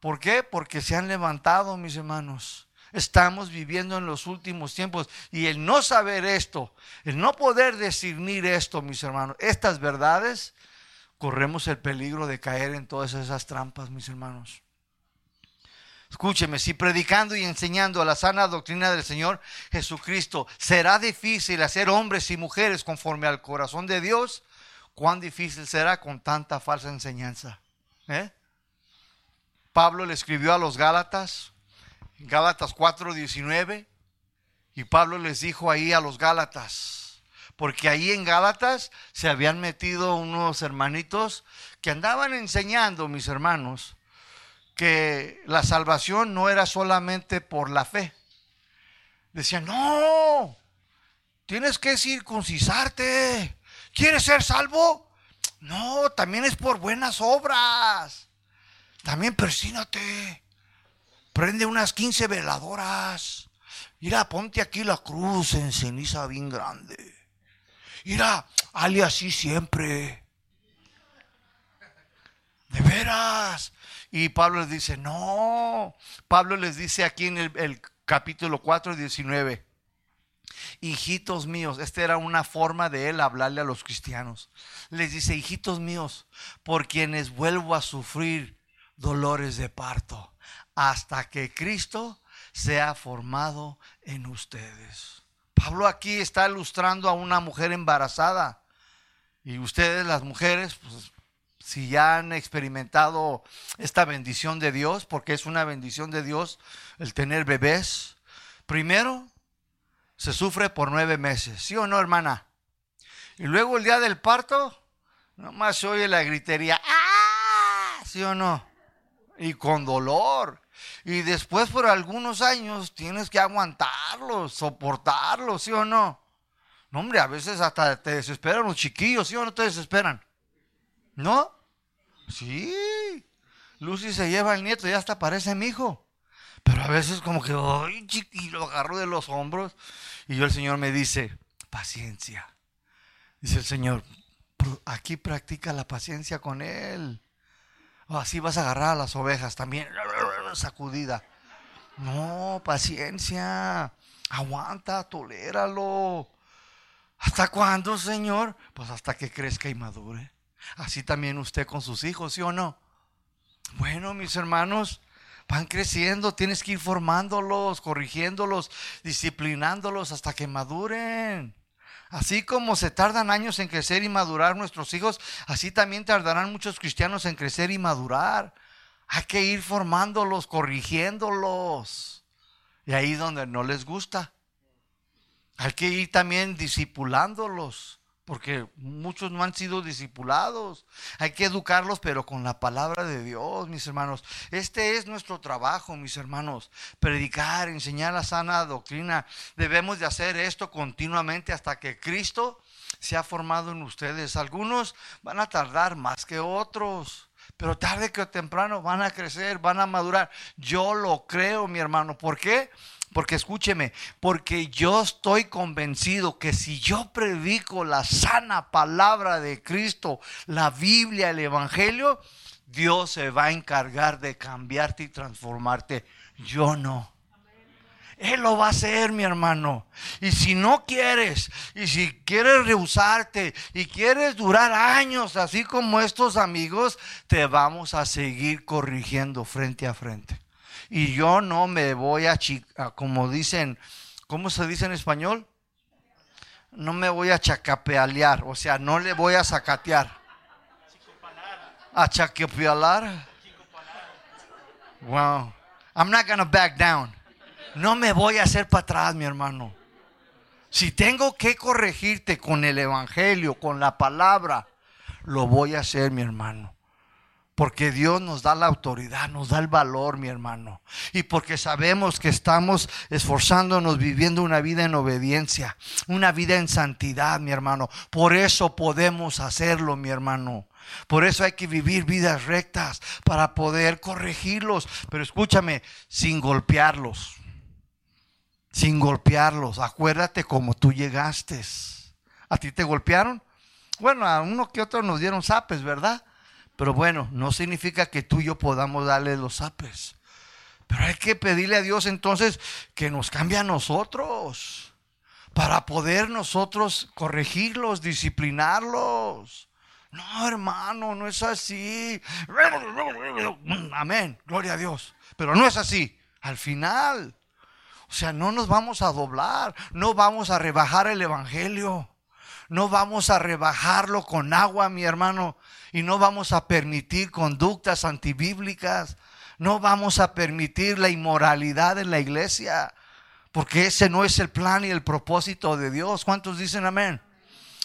¿Por qué? Porque se han levantado, mis hermanos. Estamos viviendo en los últimos tiempos. Y el no saber esto, el no poder discernir esto, mis hermanos, estas verdades, corremos el peligro de caer en todas esas trampas, mis hermanos. Escúcheme, si predicando y enseñando a la sana doctrina del Señor Jesucristo será difícil hacer hombres y mujeres conforme al corazón de Dios, cuán difícil será con tanta falsa enseñanza. ¿Eh? Pablo le escribió a los Gálatas, Gálatas 4:19, y Pablo les dijo ahí a los Gálatas, porque ahí en Gálatas se habían metido unos hermanitos que andaban enseñando, mis hermanos, que la salvación no era solamente por la fe. Decían, no, tienes que circuncisarte. ¿Quieres ser salvo? No, también es por buenas obras. También persínate. Prende unas 15 veladoras. Mira, ponte aquí la cruz en ceniza bien grande. Mira, ale así siempre. De veras. Y Pablo les dice, no. Pablo les dice aquí en el, capítulo 4, 19. Hijitos míos, esta era una forma de él hablarle a los cristianos. Les dice, hijitos míos, por quienes vuelvo a sufrir dolores de parto, hasta que Cristo sea formado en ustedes. Pablo aquí está ilustrando a una mujer embarazada. Y ustedes, las mujeres, pues si ya han experimentado esta bendición de Dios, porque es una bendición de Dios el tener bebés, primero se sufre por nueve meses, ¿sí o no, hermana? Y luego el día del parto, nomás se oye la gritería, ¡ah! ¿Sí o no? Y con dolor. Y después por algunos años tienes que aguantarlo, soportarlo, ¿sí o no? No, hombre, a veces hasta te desesperan los chiquillos, ¿sí o no te desesperan? ¿No? Sí. Lucy se lleva al nieto y hasta parece mi hijo. Pero a veces como que, ay, chiquillo, lo agarro de los hombros. Y yo el Señor me dice, paciencia. Dice el Señor, aquí practica la paciencia con Él. Así vas a agarrar a las ovejas también, sacudida. No, paciencia. Aguanta, toléralo. ¿Hasta cuándo, Señor? Pues hasta que crezca y madure. Así también usted con sus hijos, ¿sí o no? Bueno, mis hermanos, van creciendo, tienes que ir formándolos, corrigiéndolos, disciplinándolos hasta que maduren. Así como se tardan años en crecer y madurar nuestros hijos, así también tardarán muchos cristianos en crecer y madurar. Hay que ir formándolos, corrigiéndolos. Y ahí donde no les gusta. Hay que ir también discipulándolos porque muchos no han sido discipulados. Hay que educarlos, pero con la palabra de Dios, mis hermanos. Este es nuestro trabajo, mis hermanos. Predicar, enseñar la sana doctrina. Debemos de hacer esto continuamente hasta que Cristo se ha formado en ustedes. Algunos van a tardar más que otros. Pero tarde que temprano van a crecer, van a madurar. Yo lo creo, mi hermano. ¿Por qué? Porque escúcheme, porque yo estoy convencido que si yo predico la sana palabra de Cristo, la Biblia, el Evangelio, Dios se va a encargar de cambiarte y transformarte. Yo no. Él lo va a hacer, mi hermano. Y si no quieres, y si quieres rehusarte, y quieres durar años, así como estos amigos, te vamos a seguir corrigiendo frente a frente. Y yo no me voy a, como dicen, ¿cómo se dice en español? No me voy a chacapealear, o sea, no le voy a sacatear. A chacapealar. Wow. I'm not to back down. No me voy a hacer para atrás, mi hermano. Si tengo que corregirte con el Evangelio, con la palabra, lo voy a hacer, mi hermano. Porque Dios nos da la autoridad, nos da el valor, mi hermano. Y porque sabemos que estamos esforzándonos viviendo una vida en obediencia, una vida en santidad, mi hermano. Por eso podemos hacerlo, mi hermano. Por eso hay que vivir vidas rectas para poder corregirlos. Pero escúchame, sin golpearlos. Sin golpearlos. Acuérdate cómo tú llegaste. ¿A ti te golpearon? Bueno, a uno que otro nos dieron zapes, ¿verdad? Pero bueno, no significa que tú y yo podamos darle los apes. Pero hay que pedirle a Dios entonces que nos cambie a nosotros para poder nosotros corregirlos, disciplinarlos. No, hermano, no es así. Amén, gloria a Dios. Pero no es así. Al final, o sea, no nos vamos a doblar, no vamos a rebajar el Evangelio, no vamos a rebajarlo con agua, mi hermano y no vamos a permitir conductas antibíblicas, no vamos a permitir la inmoralidad en la iglesia, porque ese no es el plan y el propósito de Dios. ¿Cuántos dicen amén?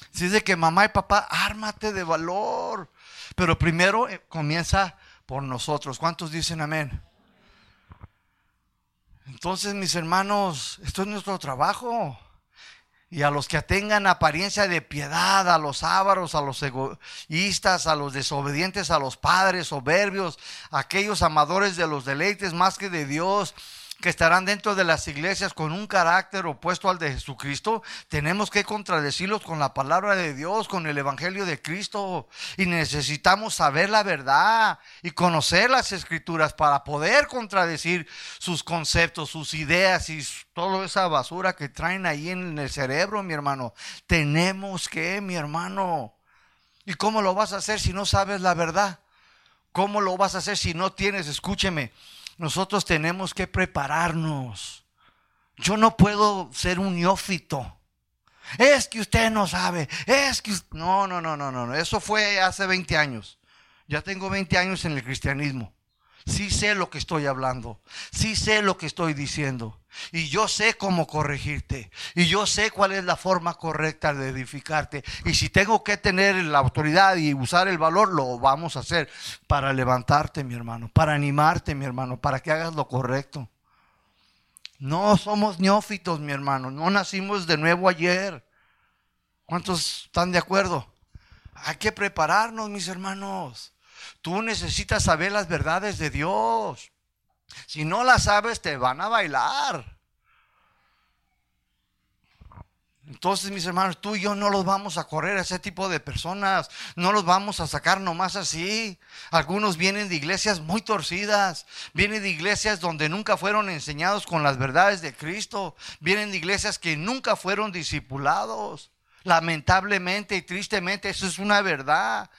Si dice que mamá y papá, ármate de valor, pero primero eh, comienza por nosotros. ¿Cuántos dicen amén? Entonces, mis hermanos, esto es nuestro trabajo. Y a los que tengan apariencia de piedad, a los ávaros, a los egoístas, a los desobedientes, a los padres soberbios, a aquellos amadores de los deleites más que de Dios, que estarán dentro de las iglesias con un carácter opuesto al de Jesucristo, tenemos que contradecirlos con la palabra de Dios, con el Evangelio de Cristo. Y necesitamos saber la verdad y conocer las escrituras para poder contradecir sus conceptos, sus ideas y toda esa basura que traen ahí en el cerebro, mi hermano. Tenemos que, mi hermano. ¿Y cómo lo vas a hacer si no sabes la verdad? ¿Cómo lo vas a hacer si no tienes, escúcheme, nosotros tenemos que prepararnos. Yo no puedo ser un neófito. Es que usted no sabe. Es que no, no, no, no, no. Eso fue hace 20 años. Ya tengo 20 años en el cristianismo. Sí sé lo que estoy hablando. Sí sé lo que estoy diciendo. Y yo sé cómo corregirte. Y yo sé cuál es la forma correcta de edificarte. Y si tengo que tener la autoridad y usar el valor, lo vamos a hacer para levantarte, mi hermano. Para animarte, mi hermano. Para que hagas lo correcto. No somos neófitos, mi hermano. No nacimos de nuevo ayer. ¿Cuántos están de acuerdo? Hay que prepararnos, mis hermanos. Tú necesitas saber las verdades de Dios. Si no las sabes, te van a bailar. Entonces, mis hermanos, tú y yo no los vamos a correr a ese tipo de personas, no los vamos a sacar nomás así. Algunos vienen de iglesias muy torcidas, vienen de iglesias donde nunca fueron enseñados con las verdades de Cristo, vienen de iglesias que nunca fueron discipulados. Lamentablemente y tristemente, eso es una verdad.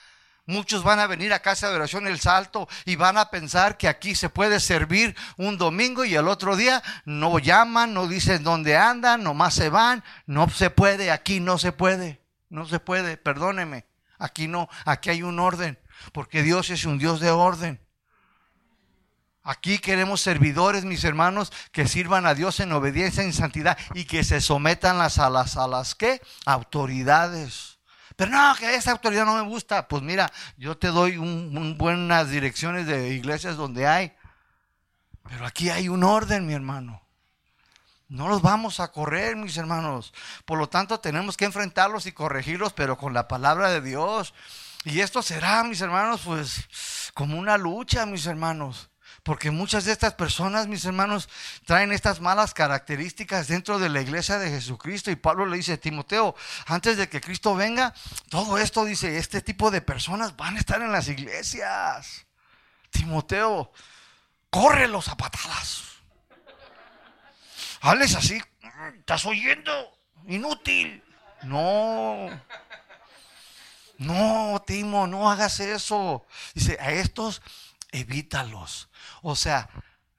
Muchos van a venir a casa de oración El Salto y van a pensar que aquí se puede servir un domingo y el otro día no llaman, no dicen dónde andan, nomás se van. No se puede, aquí no se puede, no se puede, perdóneme. Aquí no, aquí hay un orden, porque Dios es un Dios de orden. Aquí queremos servidores, mis hermanos, que sirvan a Dios en obediencia, en santidad y que se sometan las, a las, a las ¿qué? autoridades. Pero no, que esa autoridad no me gusta. Pues mira, yo te doy un, buenas direcciones de iglesias donde hay. Pero aquí hay un orden, mi hermano. No los vamos a correr, mis hermanos. Por lo tanto, tenemos que enfrentarlos y corregirlos, pero con la palabra de Dios. Y esto será, mis hermanos, pues como una lucha, mis hermanos. Porque muchas de estas personas, mis hermanos, traen estas malas características dentro de la iglesia de Jesucristo. Y Pablo le dice a Timoteo, antes de que Cristo venga, todo esto dice, este tipo de personas van a estar en las iglesias. Timoteo, córrelos a patadas. Hables así, ¿estás oyendo? Inútil. No. No, Timo, no hagas eso. Dice, a estos evítalos. O sea,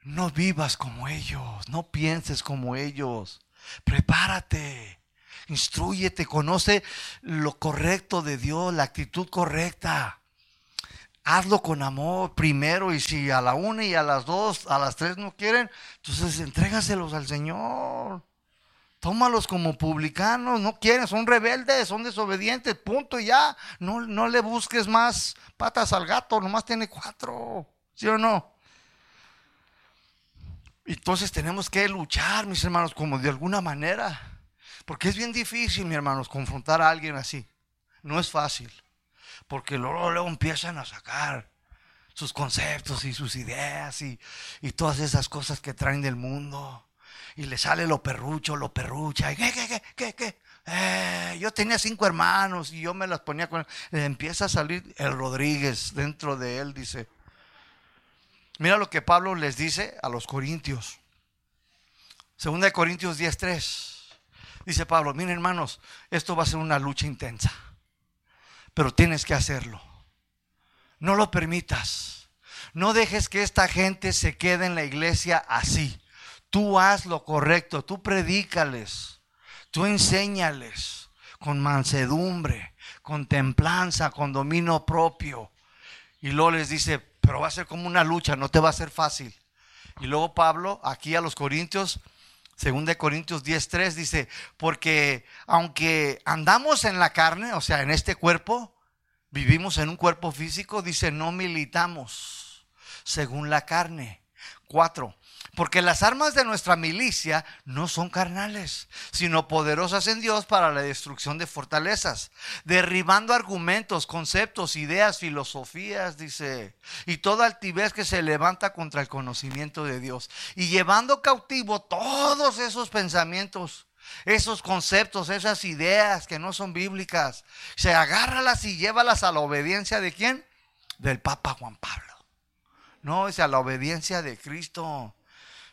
no vivas como ellos, no pienses como ellos. Prepárate, instruyete, conoce lo correcto de Dios, la actitud correcta. Hazlo con amor primero y si a la una y a las dos, a las tres no quieren, entonces entrégaselos al Señor. Tómalos como publicanos, no quieren, son rebeldes, son desobedientes, punto y ya. No, no le busques más patas al gato, nomás tiene cuatro, ¿sí o no? Entonces tenemos que luchar, mis hermanos, como de alguna manera. Porque es bien difícil, mis hermanos, confrontar a alguien así. No es fácil. Porque luego, luego empiezan a sacar sus conceptos y sus ideas y, y todas esas cosas que traen del mundo y le sale lo perrucho, lo perrucha. ¿Qué, qué, qué, qué, qué? Eh, yo tenía cinco hermanos y yo me las ponía con... empieza a salir el Rodríguez dentro de él, dice. Mira lo que Pablo les dice a los corintios. Segunda de Corintios 10.3. Dice Pablo, miren hermanos, esto va a ser una lucha intensa. Pero tienes que hacerlo. No lo permitas. No dejes que esta gente se quede en la iglesia así. Tú haz lo correcto, tú predícales, tú enséñales con mansedumbre, con templanza, con dominio propio. Y luego les dice, pero va a ser como una lucha, no te va a ser fácil. Y luego Pablo, aquí a los Corintios, 2 Corintios 10:3 dice, porque aunque andamos en la carne, o sea, en este cuerpo, vivimos en un cuerpo físico, dice, no militamos según la carne. Cuatro, porque las armas de nuestra milicia no son carnales, sino poderosas en Dios para la destrucción de fortalezas, derribando argumentos, conceptos, ideas, filosofías, dice, y toda altivez que se levanta contra el conocimiento de Dios, y llevando cautivo todos esos pensamientos esos conceptos, esas ideas que no son bíblicas, se agárralas y llévalas a la obediencia de quién? Del Papa Juan Pablo. No, es a la obediencia de Cristo.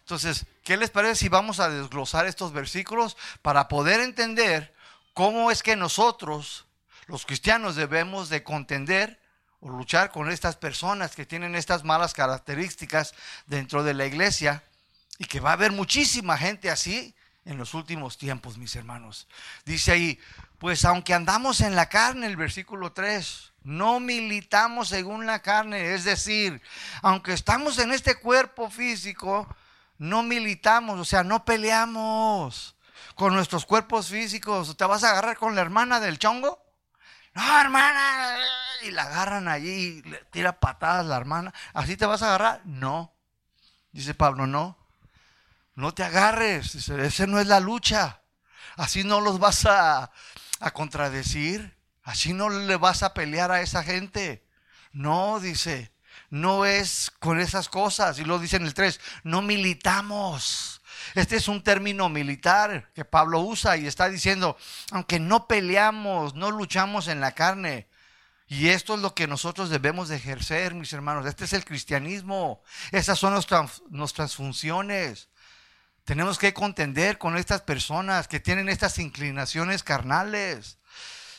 Entonces, ¿qué les parece si vamos a desglosar estos versículos para poder entender cómo es que nosotros, los cristianos, debemos de contender o luchar con estas personas que tienen estas malas características dentro de la iglesia y que va a haber muchísima gente así en los últimos tiempos, mis hermanos. Dice ahí, pues aunque andamos en la carne, el versículo 3, no militamos según la carne, es decir, aunque estamos en este cuerpo físico, no militamos, o sea, no peleamos con nuestros cuerpos físicos. ¿Te vas a agarrar con la hermana del chongo? No, hermana. Y la agarran allí y le tira patadas la hermana. ¿Así te vas a agarrar? No. Dice Pablo, no. No te agarres. Dice, esa no es la lucha. Así no los vas a, a contradecir. Así no le vas a pelear a esa gente. No, dice, no es con esas cosas. Y lo dice en el 3, no militamos. Este es un término militar que Pablo usa y está diciendo, aunque no peleamos, no luchamos en la carne. Y esto es lo que nosotros debemos de ejercer, mis hermanos. Este es el cristianismo. Esas son nuestras, nuestras funciones. Tenemos que contender con estas personas que tienen estas inclinaciones carnales.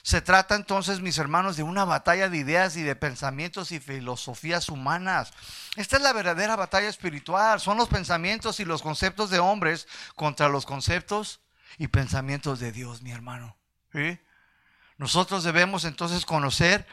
Se trata entonces, mis hermanos, de una batalla de ideas y de pensamientos y filosofías humanas. Esta es la verdadera batalla espiritual. Son los pensamientos y los conceptos de hombres contra los conceptos y pensamientos de Dios, mi hermano. Nosotros debemos entonces conocer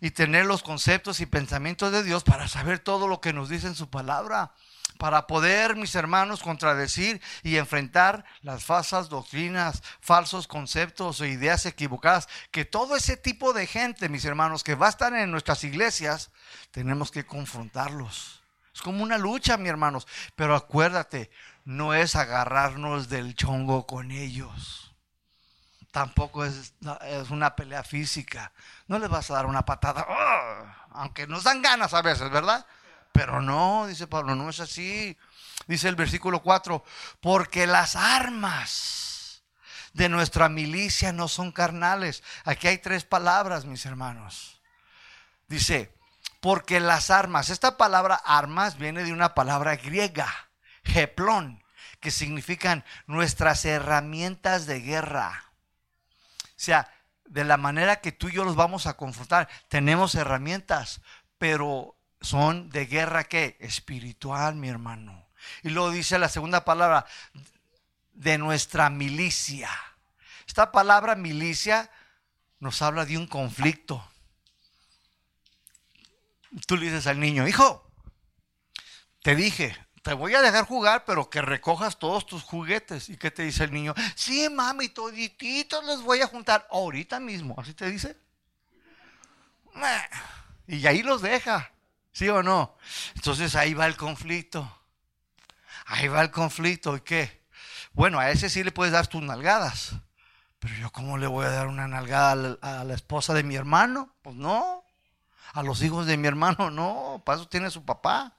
y tener los conceptos y pensamientos de Dios para saber todo lo que nos dice en su palabra para poder, mis hermanos, contradecir y enfrentar las falsas doctrinas, falsos conceptos o ideas equivocadas, que todo ese tipo de gente, mis hermanos, que va a estar en nuestras iglesias, tenemos que confrontarlos. Es como una lucha, mis hermanos, pero acuérdate, no es agarrarnos del chongo con ellos. Tampoco es, una pelea física. No les vas a dar una patada, ¡ah! aunque nos dan ganas a veces, ¿verdad? Pero no, dice Pablo, no es así. Dice el versículo 4, porque las armas de nuestra milicia no son carnales. Aquí hay tres palabras, mis hermanos. Dice, porque las armas, esta palabra armas viene de una palabra griega, jeplón, que significan nuestras herramientas de guerra. O sea, de la manera que tú y yo los vamos a confrontar, tenemos herramientas, pero son de guerra que espiritual, mi hermano. Y luego dice la segunda palabra de nuestra milicia. Esta palabra milicia nos habla de un conflicto. Tú le dices al niño, hijo, te dije, te voy a dejar jugar, pero que recojas todos tus juguetes. ¿Y qué te dice el niño? Sí, mami, todititos los voy a juntar ahorita mismo. ¿Así te dice? Y ahí los deja. ¿Sí o no? Entonces ahí va el conflicto. Ahí va el conflicto. ¿Y qué? Bueno, a ese sí le puedes dar tus nalgadas. Pero yo, ¿cómo le voy a dar una nalgada a la, esposa de mi hermano? Pues no. A los hijos de mi hermano, no. Para eso tiene su papá.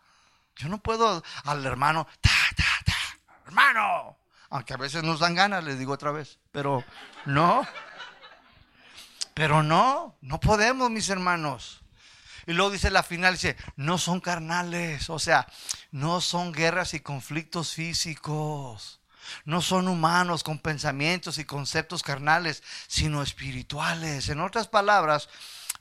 Yo no puedo al hermano, ta, ta, ta, hermano. Aunque a veces nos dan ganas, les digo otra vez. Pero no. Pero no, no podemos, mis hermanos. Y luego dice la final, dice, no son carnales, o sea, no son guerras y conflictos físicos. No son humanos con pensamientos y conceptos carnales, sino espirituales. En otras palabras,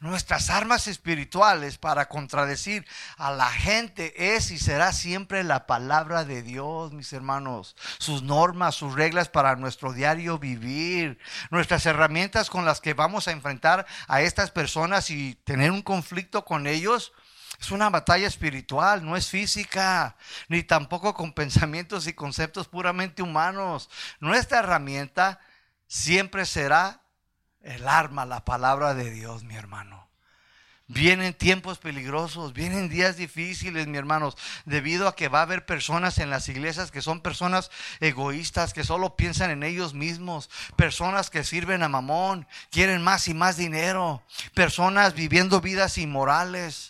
Nuestras armas espirituales para contradecir a la gente es y será siempre la palabra de Dios, mis hermanos. Sus normas, sus reglas para nuestro diario vivir. Nuestras herramientas con las que vamos a enfrentar a estas personas y tener un conflicto con ellos. Es una batalla espiritual, no es física, ni tampoco con pensamientos y conceptos puramente humanos. Nuestra herramienta siempre será el arma, la palabra de Dios, mi hermano. Vienen tiempos peligrosos, vienen días difíciles, mi hermanos, debido a que va a haber personas en las iglesias que son personas egoístas, que solo piensan en ellos mismos, personas que sirven a mamón, quieren más y más dinero, personas viviendo vidas inmorales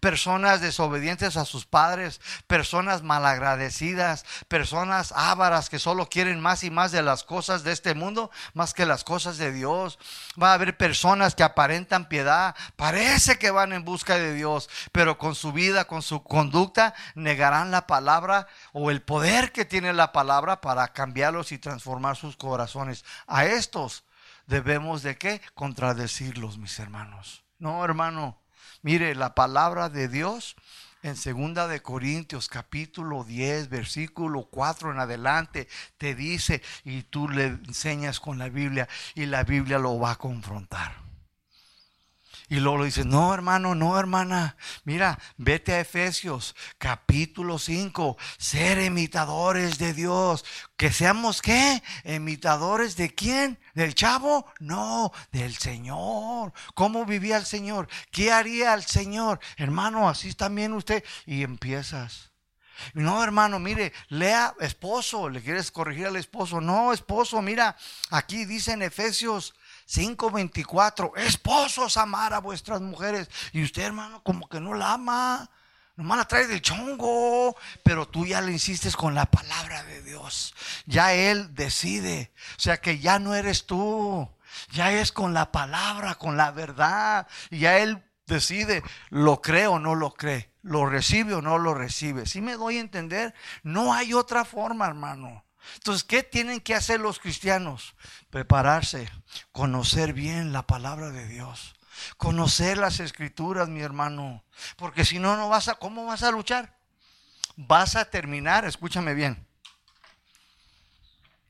personas desobedientes a sus padres, personas malagradecidas, personas ávaras que solo quieren más y más de las cosas de este mundo, más que las cosas de Dios. Va a haber personas que aparentan piedad, parece que van en busca de Dios, pero con su vida, con su conducta, negarán la palabra o el poder que tiene la palabra para cambiarlos y transformar sus corazones. A estos debemos de qué? Contradecirlos, mis hermanos. No, hermano. Mire, la palabra de Dios en segunda de Corintios capítulo 10 versículo 4 en adelante te dice y tú le enseñas con la Biblia y la Biblia lo va a confrontar. Y luego lo dice, no hermano, no hermana, mira, vete a Efesios capítulo 5, ser imitadores de Dios. Que seamos qué? Imitadores de quién? ¿Del chavo? No, del Señor. ¿Cómo vivía el Señor? ¿Qué haría el Señor? Hermano, así también usted. Y empiezas. No, hermano, mire, lea esposo, le quieres corregir al esposo. No, esposo, mira, aquí dice en Efesios 5:24, esposos amar a vuestras mujeres. Y usted, hermano, como que no la ama. Nomás la trae del chongo, pero tú ya le insistes con la palabra de Dios. Ya Él decide. O sea que ya no eres tú. Ya es con la palabra, con la verdad. Y ya Él decide, lo cree o no lo cree. Lo recibe o no lo recibe. Si me doy a entender, no hay otra forma, hermano. Entonces, ¿qué tienen que hacer los cristianos? Prepararse, conocer bien la palabra de Dios, conocer las escrituras, mi hermano, porque si no, no vas a, ¿cómo vas a luchar? Vas a terminar, escúchame bien,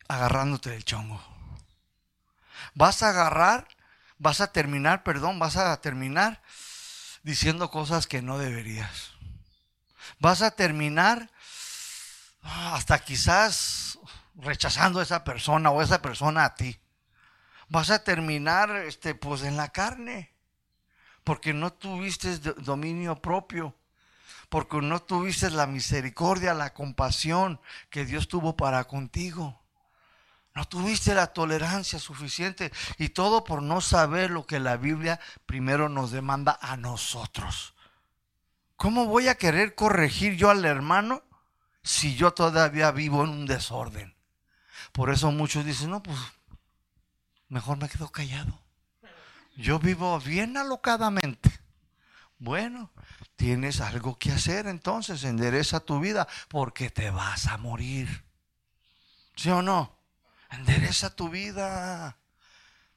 agarrándote del chongo. Vas a agarrar, vas a terminar, perdón, vas a terminar diciendo cosas que no deberías. Vas a terminar ah, hasta quizás rechazando a esa persona o esa persona a ti. Vas a terminar este, pues en la carne, porque no tuviste dominio propio, porque no tuviste la misericordia, la compasión que Dios tuvo para contigo. No tuviste la tolerancia suficiente y todo por no saber lo que la Biblia primero nos demanda a nosotros. ¿Cómo voy a querer corregir yo al hermano si yo todavía vivo en un desorden? Por eso muchos dicen, no, pues mejor me quedo callado. Yo vivo bien alocadamente. Bueno, tienes algo que hacer entonces, endereza tu vida porque te vas a morir. ¿Sí o no? Endereza tu vida.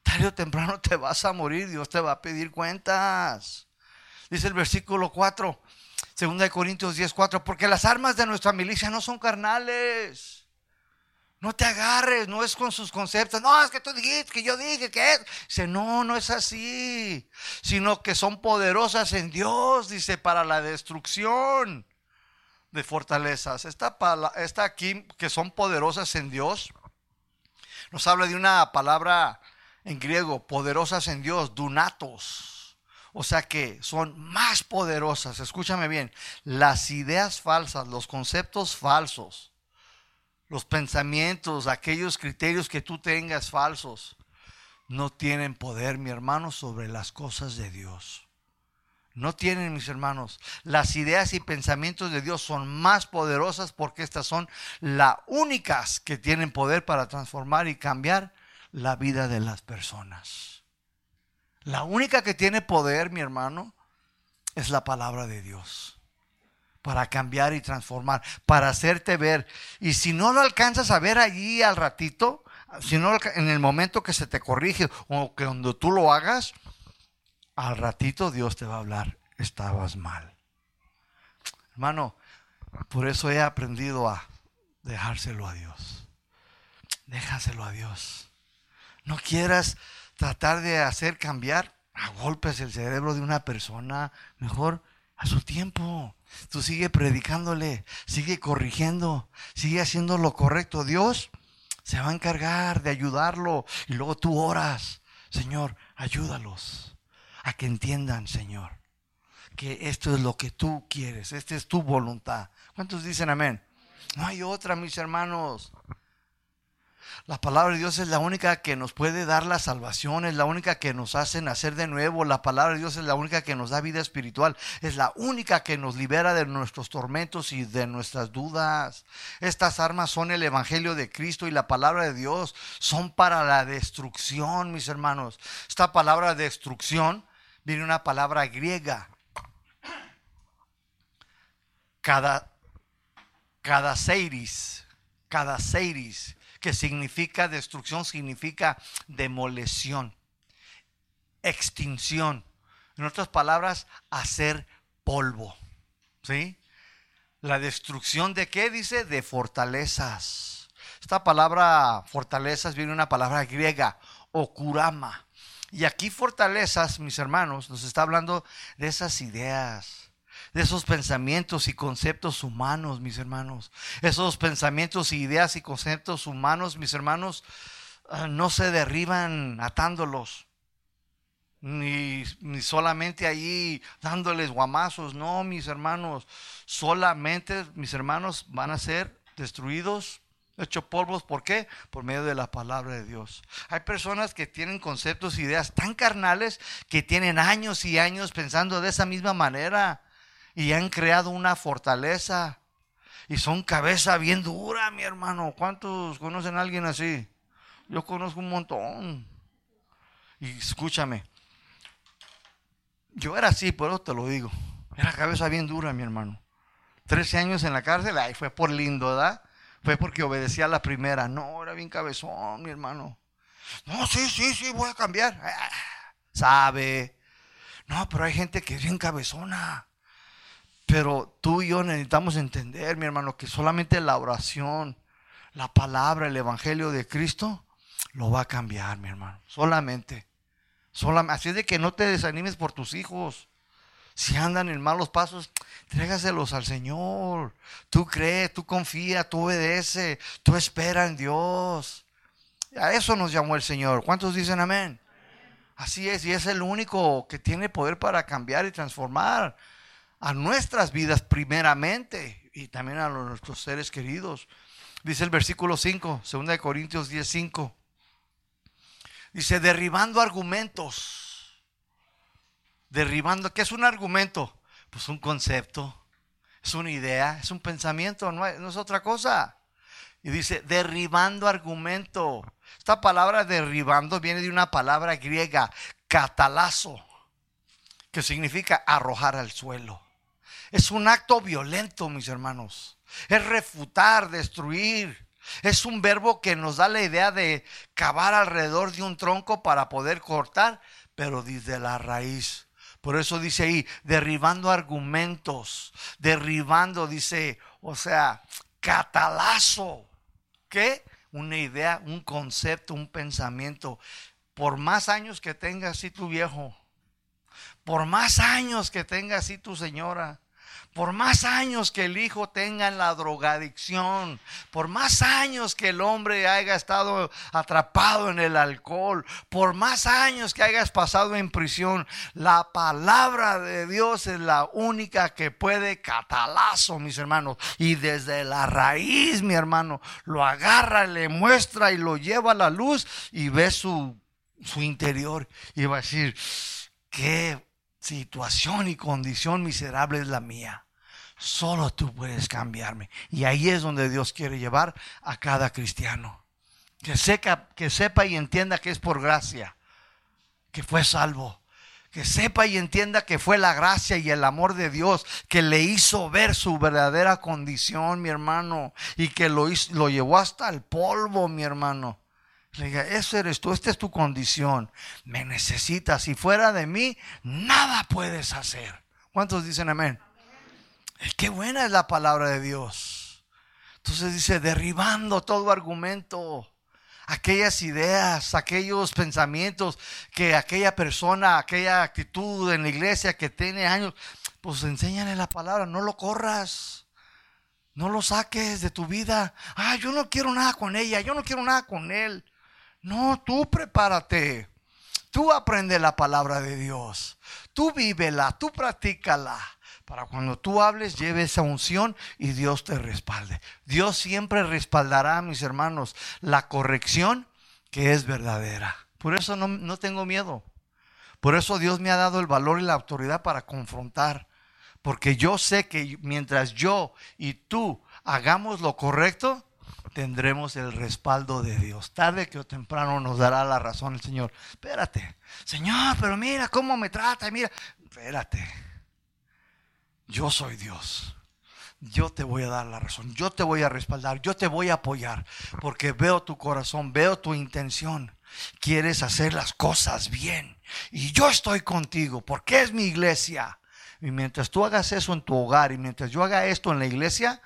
Tarde o temprano te vas a morir, Dios te va a pedir cuentas. Dice el versículo 4, 2 Corintios 10, 4, porque las armas de nuestra milicia no son carnales no te agarres, no es con sus conceptos. No, es que tú dijiste, que yo dije, que es. Dice, no, no es así. Sino que son poderosas en Dios, dice, para la destrucción de fortalezas. Esta, esta aquí, que son poderosas en Dios, nos habla de una palabra en griego, poderosas en Dios, dunatos. O sea que son más poderosas. Escúchame bien, las ideas falsas, los conceptos falsos los pensamientos, aquellos criterios que tú tengas falsos, no tienen poder, mi hermano, sobre las cosas de Dios. No tienen, mis hermanos. Las ideas y pensamientos de Dios son más poderosas porque estas son las únicas que tienen poder para transformar y cambiar la vida de las personas. La única que tiene poder, mi hermano, es la palabra de Dios para cambiar y transformar, para hacerte ver. Y si no lo alcanzas a ver allí al ratito, si no en el momento que se te corrige o que cuando tú lo hagas, al ratito Dios te va a hablar, estabas mal. Hermano, por eso he aprendido a dejárselo a Dios. Déjaselo a Dios. No quieras tratar de hacer cambiar a golpes el cerebro de una persona, mejor a su tiempo. Tú sigue predicándole, sigue corrigiendo, sigue haciendo lo correcto. Dios se va a encargar de ayudarlo y luego tú oras, Señor, ayúdalos a que entiendan, Señor, que esto es lo que tú quieres, esta es tu voluntad. ¿Cuántos dicen amén? No hay otra, mis hermanos. La palabra de Dios es la única que nos puede dar la salvación, es la única que nos hace nacer de nuevo. La palabra de Dios es la única que nos da vida espiritual, es la única que nos libera de nuestros tormentos y de nuestras dudas. Estas armas son el Evangelio de Cristo y la palabra de Dios son para la destrucción, mis hermanos. Esta palabra destrucción viene una palabra griega. Cada, cada seiris, cada seiris que significa destrucción, significa demolición, extinción. En otras palabras, hacer polvo. ¿Sí? La destrucción de qué dice? De fortalezas. Esta palabra fortalezas viene de una palabra griega, okurama. Y aquí fortalezas, mis hermanos, nos está hablando de esas ideas, de esos pensamientos y conceptos humanos, mis hermanos. Esos pensamientos, ideas y conceptos humanos, mis hermanos, ah, no se derriban atándolos. Ni, ni, solamente ahí dándoles guamazos, no, mis hermanos, solamente mis hermanos van a ser destruidos hecho polvos. ¿Por qué? Por medio de la palabra de Dios. Hay personas que tienen conceptos, ideas tan carnales que tienen años y años pensando de esa misma manera y han creado una fortaleza y son cabeza bien dura, mi hermano. ¿Cuántos conocen a alguien así? Yo conozco un montón. Y escúchame, yo era así, por eso te lo digo. Era cabeza bien dura, mi hermano. Trece años en la cárcel, ahí fue por lindo, ¿verdad? Fue porque obedecía a la primera. No, era bien cabezón, mi hermano. No, sí, sí, sí, voy a cambiar. Ah, sabe. No, pero hay gente que es bien cabezona. Pero tú y yo necesitamos entender, mi hermano, que solamente la oración, la palabra, el evangelio de Cristo lo va a cambiar, mi hermano. Solamente. Solamente. Así es de que no te desanimes por tus hijos. Si andan en malos pasos, trégaselos al Señor. Tú crees, tú confía, tú obedece, tú espera en Dios. A eso nos llamó el Señor. ¿Cuántos dicen amén? Así es, y es el único que tiene poder para cambiar y transformar a nuestras vidas primeramente y también a nuestros seres queridos. Dice el versículo 5, 2 Corintios 10, 5. Dice, derribando argumentos derribando. ¿Qué es un argumento? Pues un concepto, es una idea, es un pensamiento, no, es otra cosa. Y dice, derribando argumento. Esta palabra derribando viene de una palabra griega, catalazo, que significa arrojar al suelo. Es un acto violento, mis hermanos. Es refutar, destruir. Es un verbo que nos da la idea de cavar alrededor de un tronco para poder cortar, pero desde la raíz. Por eso dice ahí, derribando argumentos, derribando, dice, o sea, catalazo. ¿Qué? Una idea, un concepto, un pensamiento. Por más años que tenga así tu viejo, por más años que tenga así tu señora, por más años que el hijo tenga en la drogadicción, por más años que el hombre haya estado atrapado en el alcohol, por más años que hayas pasado en prisión, la palabra de Dios es la única que puede catalazo, mis hermanos. Y desde la raíz, mi hermano, lo agarra, le muestra y lo lleva a la luz y ve su, su interior y va a decir, qué situación y condición miserable es la mía. Solo tú puedes cambiarme. Y ahí es donde Dios quiere llevar a cada cristiano. Que, sepa, que sepa y entienda que es por gracia, que fue salvo. Que sepa y entienda que fue la gracia y el amor de Dios que le hizo ver su verdadera condición, mi hermano, y que lo, lo llevó hasta el polvo, mi hermano. Le diga, eso eres tú, esta es tu condición. Me necesitas. Si fuera de mí, nada puedes hacer. ¿Cuántos dicen amén? Qué buena es la palabra de Dios. Entonces dice, derribando todo argumento, aquellas ideas, aquellos pensamientos que aquella persona, aquella actitud en la iglesia que tiene años, pues enséñale la palabra, no lo corras. No lo saques de tu vida. Ah, yo no quiero nada con ella, yo no quiero nada con él. No, tú prepárate. Tú aprende la palabra de Dios. Tú vívela, tú practícala. Para cuando tú hables, lleve esa unción y Dios te respalde. Dios siempre respaldará, mis hermanos, la corrección que es verdadera. Por eso no, no tengo miedo. Por eso Dios me ha dado el valor y la autoridad para confrontar. Porque yo sé que mientras yo y tú hagamos lo correcto, tendremos el respaldo de Dios. Tarde que o temprano nos dará la razón el Señor. Espérate, Señor, pero mira cómo me trata, mira, espérate. Yo soy Dios. Yo te voy a dar la razón, yo te voy a respaldar, yo te voy a apoyar, porque veo tu corazón, veo tu intención. Quieres hacer las cosas bien. Y yo estoy contigo, porque es mi iglesia. Y mientras tú hagas eso en tu hogar y mientras yo haga esto en la iglesia,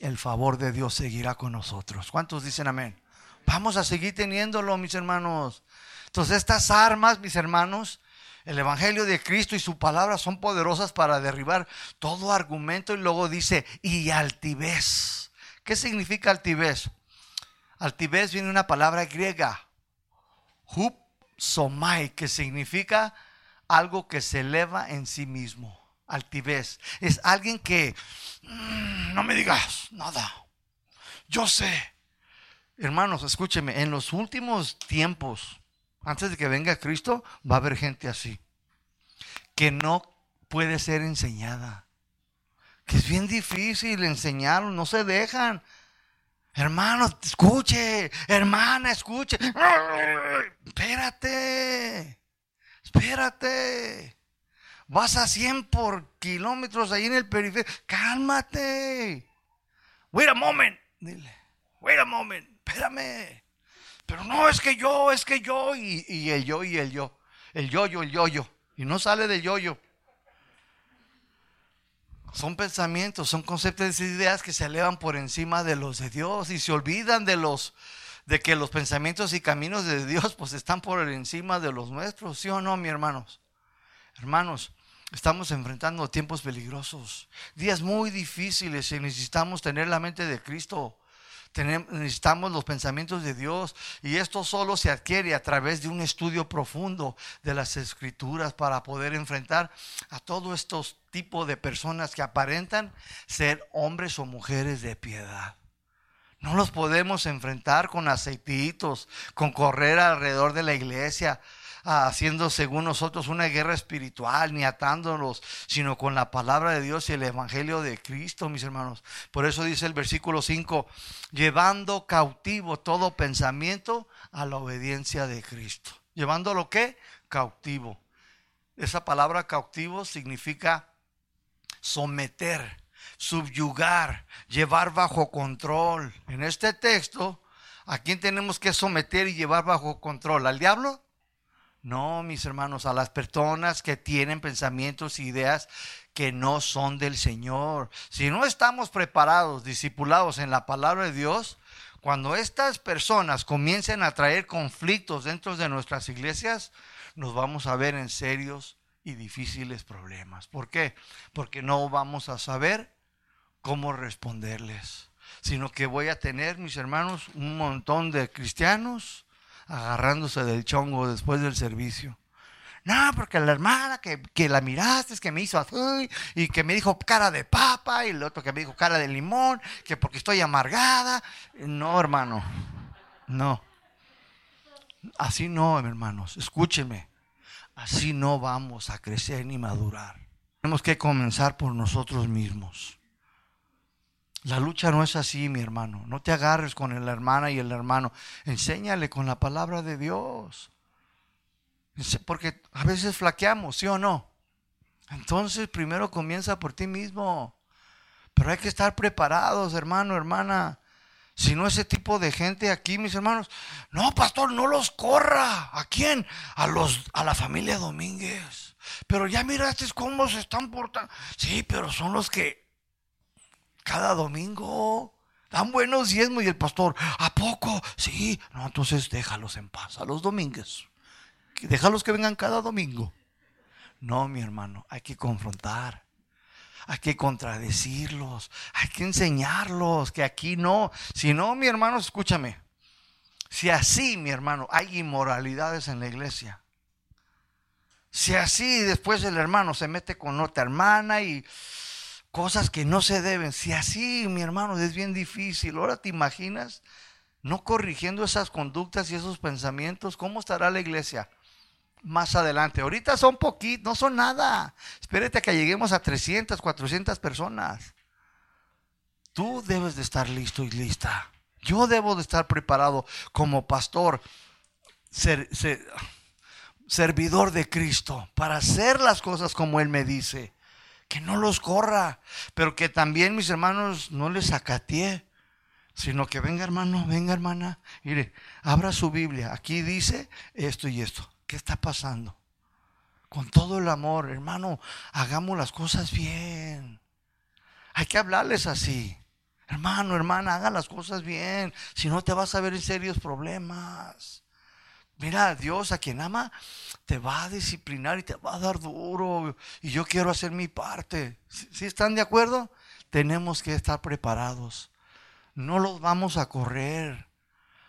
el favor de Dios seguirá con nosotros. ¿Cuántos dicen amén? Vamos a seguir teniéndolo, mis hermanos. Entonces estas armas, mis hermanos, el Evangelio de Cristo y su palabra son poderosas para derribar todo argumento. Y luego dice, y altivez. ¿Qué significa altivez? Altivez viene una palabra griega, hup somai, que significa algo que se eleva en sí mismo. Altivez. Es alguien que, mm, no me digas nada, yo sé. Hermanos, escúcheme, en los últimos tiempos, antes de que venga Cristo, va a haber gente así, que no puede ser enseñada, que es bien difícil enseñar, no se dejan. Hermano, escuche, hermana, escuche. Espérate, espérate. Vas a 100 por kilómetros ahí en el periférico. Cálmate. Wait a moment. Dile, wait a moment. Espérame. Pero no, es que yo, es que yo. Y, y el yo y el yo. El yo, yo, el yo, yo. Y no sale del yo, yo. Son pensamientos, son conceptos y ideas que se elevan por encima de los de Dios y se olvidan de los de que los pensamientos y caminos de Dios pues están por encima de los nuestros, ¿sí o no, mis hermanos? Hermanos, estamos enfrentando tiempos peligrosos, días muy difíciles y necesitamos tener la mente de Cristo necesitamos los pensamientos de Dios y esto solo se adquiere a través de un estudio profundo de las escrituras para poder enfrentar a todos estos tipos de personas que aparentan ser hombres o mujeres de piedad. No los podemos enfrentar con aceititos, con correr alrededor de la iglesia, haciendo según nosotros una guerra espiritual, ni atándolos, sino con la palabra de Dios y el Evangelio de Cristo, mis hermanos. Por eso dice el versículo 5, llevando cautivo todo pensamiento a la obediencia de Cristo. ¿Llevando lo que? Cautivo. Esa palabra cautivo significa someter, subyugar, llevar bajo control. En este texto, ¿a quién tenemos que someter y llevar bajo control? ¿Al diablo? No, mis hermanos, a las personas que tienen pensamientos e ideas que no son del Señor. Si no estamos preparados, discipulados en la palabra de Dios, cuando estas personas comiencen a traer conflictos dentro de nuestras iglesias, nos vamos a ver en serios y difíciles problemas. ¿Por qué? Porque no vamos a saber cómo responderles, sino que voy a tener, mis hermanos, un montón de cristianos agarrándose del chongo después del servicio. No, porque la hermana que, que la miraste, es que me hizo así, y que me dijo cara de papa, y el otro que me dijo cara de limón, que porque estoy amargada. No, hermano, no. Así no, hermanos, escúchenme. Así no vamos a crecer ni madurar. Tenemos que comenzar por nosotros mismos. La lucha no es así, mi hermano. No te agarres con la hermana y el hermano. Enséñale con la palabra de Dios. Porque a veces flaqueamos, ¿sí o no? Entonces primero comienza por ti mismo. Pero hay que estar preparados, hermano, hermana. Si no ese tipo de gente aquí, mis hermanos, no, pastor, no los corra. ¿A quién? A los a la familia Domínguez. Pero ya miraste cómo se están portando. Sí, pero son los que cada domingo. Dan buenos diezmos y el pastor, ¿a poco? Sí, no, entonces déjalos en paz a los domingos. Déjalos que vengan cada domingo. No, mi hermano, hay que confrontar. Hay que contradecirlos. Hay que enseñarlos que aquí no. Si no, mi hermano, escúchame. Si así, mi hermano, hay inmoralidades en la iglesia. Si así después el hermano se mete con otra hermana y cosas que no se deben. Si así, mi hermano, es bien difícil. Ahora te imaginas no corrigiendo esas conductas y esos pensamientos, ¿cómo estará la iglesia? Más adelante. Ahorita son poquitos, no son nada. Espérate a que lleguemos a 300, 400 personas. Tú debes de estar listo y lista. Yo debo de estar preparado como pastor, servidor de Cristo, para hacer las cosas como Él me dice que no los corra, pero que también mis hermanos no les acatee, sino que venga hermano, venga hermana, mire, abra su Biblia, aquí dice esto y esto, ¿qué está pasando? con todo el amor, hermano, hagamos las cosas bien. Hay que hablarles así. Hermano, hermana, hagan las cosas bien. Si no, te vas a ver en serios problemas. Mira, Dios a quien ama te va a disciplinar y te va a dar duro. Y yo quiero hacer mi parte. ¿Sí, están de acuerdo? Tenemos que estar preparados. No los vamos a correr.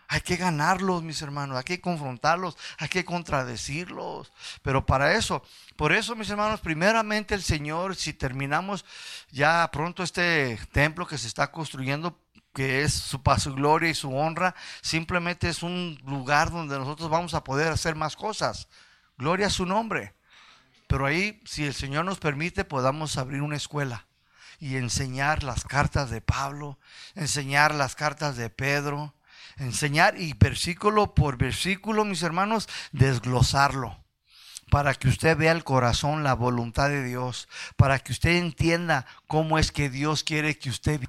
Hay que ganarlos, mis hermanos, hay que confrontarlos, hay que contradecirlos. Pero para eso, por eso, mis hermanos, primeramente el Señor, si terminamos ya pronto este templo que se está construyendo, que es su paso y gloria y su honra, simplemente es un lugar donde nosotros vamos a poder hacer más cosas. Gloria a su nombre. Pero ahí, si el Señor nos permite, podamos abrir una escuela y enseñar las cartas de Pablo, enseñar las cartas de Pedro, enseñar y versículo por versículo, mis hermanos, desglosarlo para que usted vea el corazón, la voluntad de Dios, para que usted entienda cómo es que Dios quiere que usted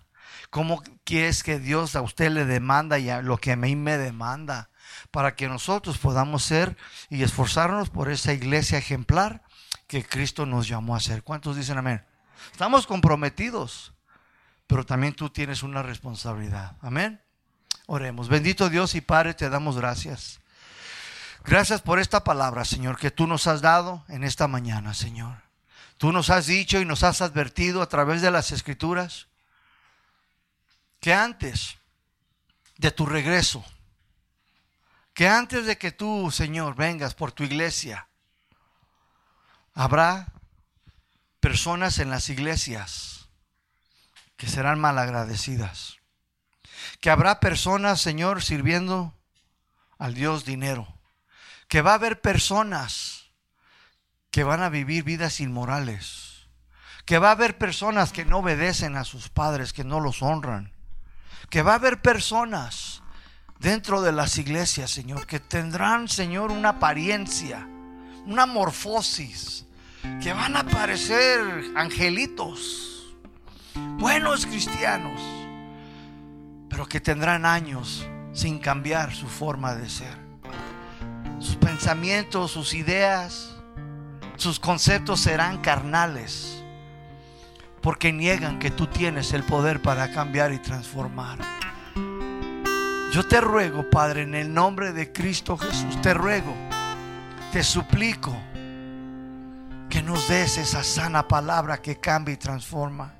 cómo es que Dios a usted le demanda y a lo que a mí me demanda, para que nosotros podamos ser y esforzarnos por esa iglesia ejemplar que Cristo nos llamó a ser. ¿Cuántos dicen amén? Estamos comprometidos, pero también tú tienes una responsabilidad. Amén. Oremos. Bendito Dios y Padre, te damos gracias. Gracias por esta palabra, Señor, que tú nos has dado en esta mañana, Señor. Tú nos has dicho y nos has advertido a través de las escrituras que antes de tu regreso, que antes de que tú, Señor, vengas por tu iglesia, habrá personas en las iglesias que serán malagradecidas. Que habrá personas, Señor, sirviendo al Dios dinero, que va a haber personas que van a vivir vidas inmorales, que va a haber personas que no obedecen a sus padres, que no los honran, que va a haber personas dentro de las iglesias, Señor, que tendrán, Señor, una apariencia, una morfosis, que van a parecer angelitos, buenos cristianos pero que tendrán años sin cambiar su forma de ser. Sus pensamientos, sus ideas, sus conceptos serán carnales, porque niegan que tú tienes el poder para cambiar y transformar. Yo te ruego, Padre, en el nombre de Cristo Jesús, te ruego, te suplico que nos des esa sana palabra que cambia y transforma.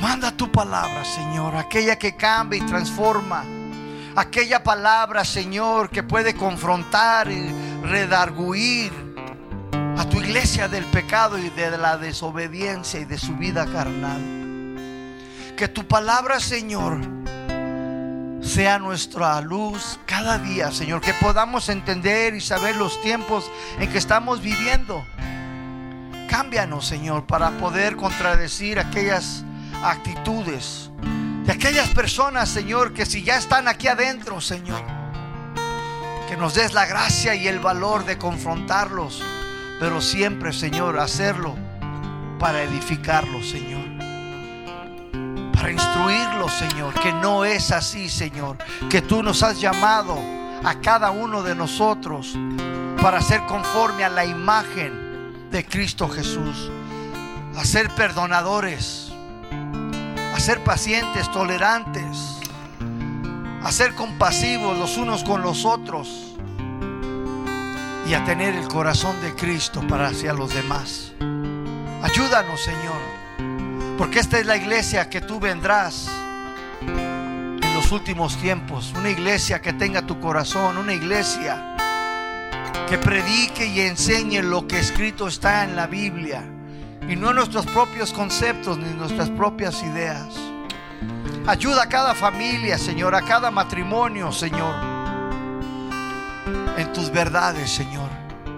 Manda tu palabra, Señor, aquella que cambia y transforma. Aquella palabra, Señor, que puede confrontar y redarguir a tu iglesia del pecado y de la desobediencia y de su vida carnal. Que tu palabra, Señor, sea nuestra luz cada día, Señor. Que podamos entender y saber los tiempos en que estamos viviendo. Cámbianos, Señor, para poder contradecir aquellas actitudes de aquellas personas, Señor, que si ya están aquí adentro, Señor, que nos des la gracia y el valor de confrontarlos, pero siempre, Señor, hacerlo para edificarlos, Señor. Para instruirlos, Señor, que no es así, Señor, que tú nos has llamado a cada uno de nosotros para ser conforme a la imagen de Cristo Jesús, a ser perdonadores a ser pacientes, tolerantes, a ser compasivos los unos con los otros y a tener el corazón de Cristo para hacia los demás. Ayúdanos, Señor, porque esta es la iglesia que tú vendrás en los últimos tiempos, una iglesia que tenga tu corazón, una iglesia que predique y enseñe lo que escrito está en la Biblia y no nuestros propios conceptos ni nuestras propias ideas. Ayuda a cada familia, Señor, a cada matrimonio, Señor, tus verdades, Señor.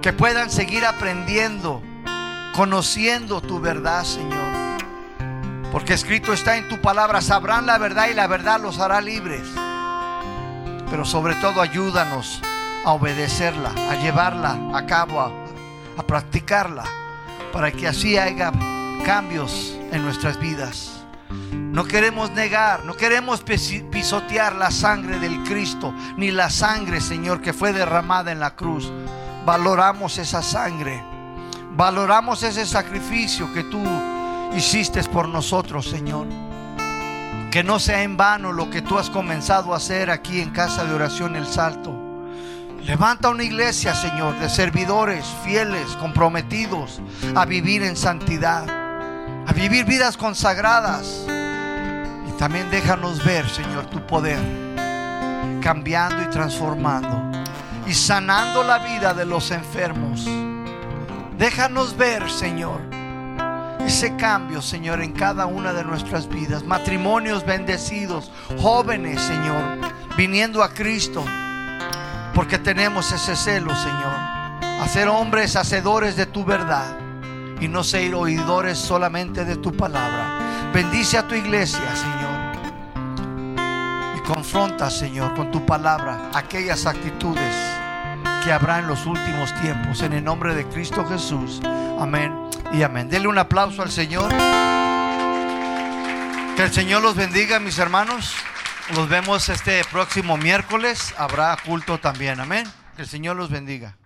Que puedan seguir aprendiendo, conociendo tu verdad, Señor. Porque escrito está en tu palabra, sabrán la verdad y la verdad los hará libres. Pero sobre todo ayúdanos a obedecerla, a llevarla a cabo, a, a practicarla para que así haya cambios en nuestras vidas. No queremos negar, no queremos pisotear la sangre del Cristo, ni la sangre, Señor, que fue derramada en la cruz valoramos esa sangre, valoramos ese sacrificio que tú hiciste por nosotros, Señor. Que no sea en vano lo que tú has comenzado a hacer aquí en Casa de Oración El Salto. Levanta una iglesia, Señor, de servidores fieles, comprometidos a vivir en santidad, a vivir vidas consagradas. Y también déjanos ver, Señor, tu poder, cambiando y transformando y sanando la vida de los enfermos. Déjanos ver, Señor, ese cambio, Señor, en cada una de nuestras vidas. Matrimonios bendecidos, jóvenes, Señor, viniendo a Cristo, porque tenemos ese celo, Señor. Hacer hombres hacedores de tu verdad y no ser oidores solamente de tu palabra. Bendice a tu iglesia, Señor. Y confronta, Señor, con tu palabra aquellas actitudes que habrá en los últimos tiempos. En el nombre de Cristo Jesús. Amén y amén. Denle un aplauso al Señor. Que el Señor los bendiga, mis hermanos. Los vemos este próximo miércoles. Habrá culto también. Amén. Que el Señor los bendiga.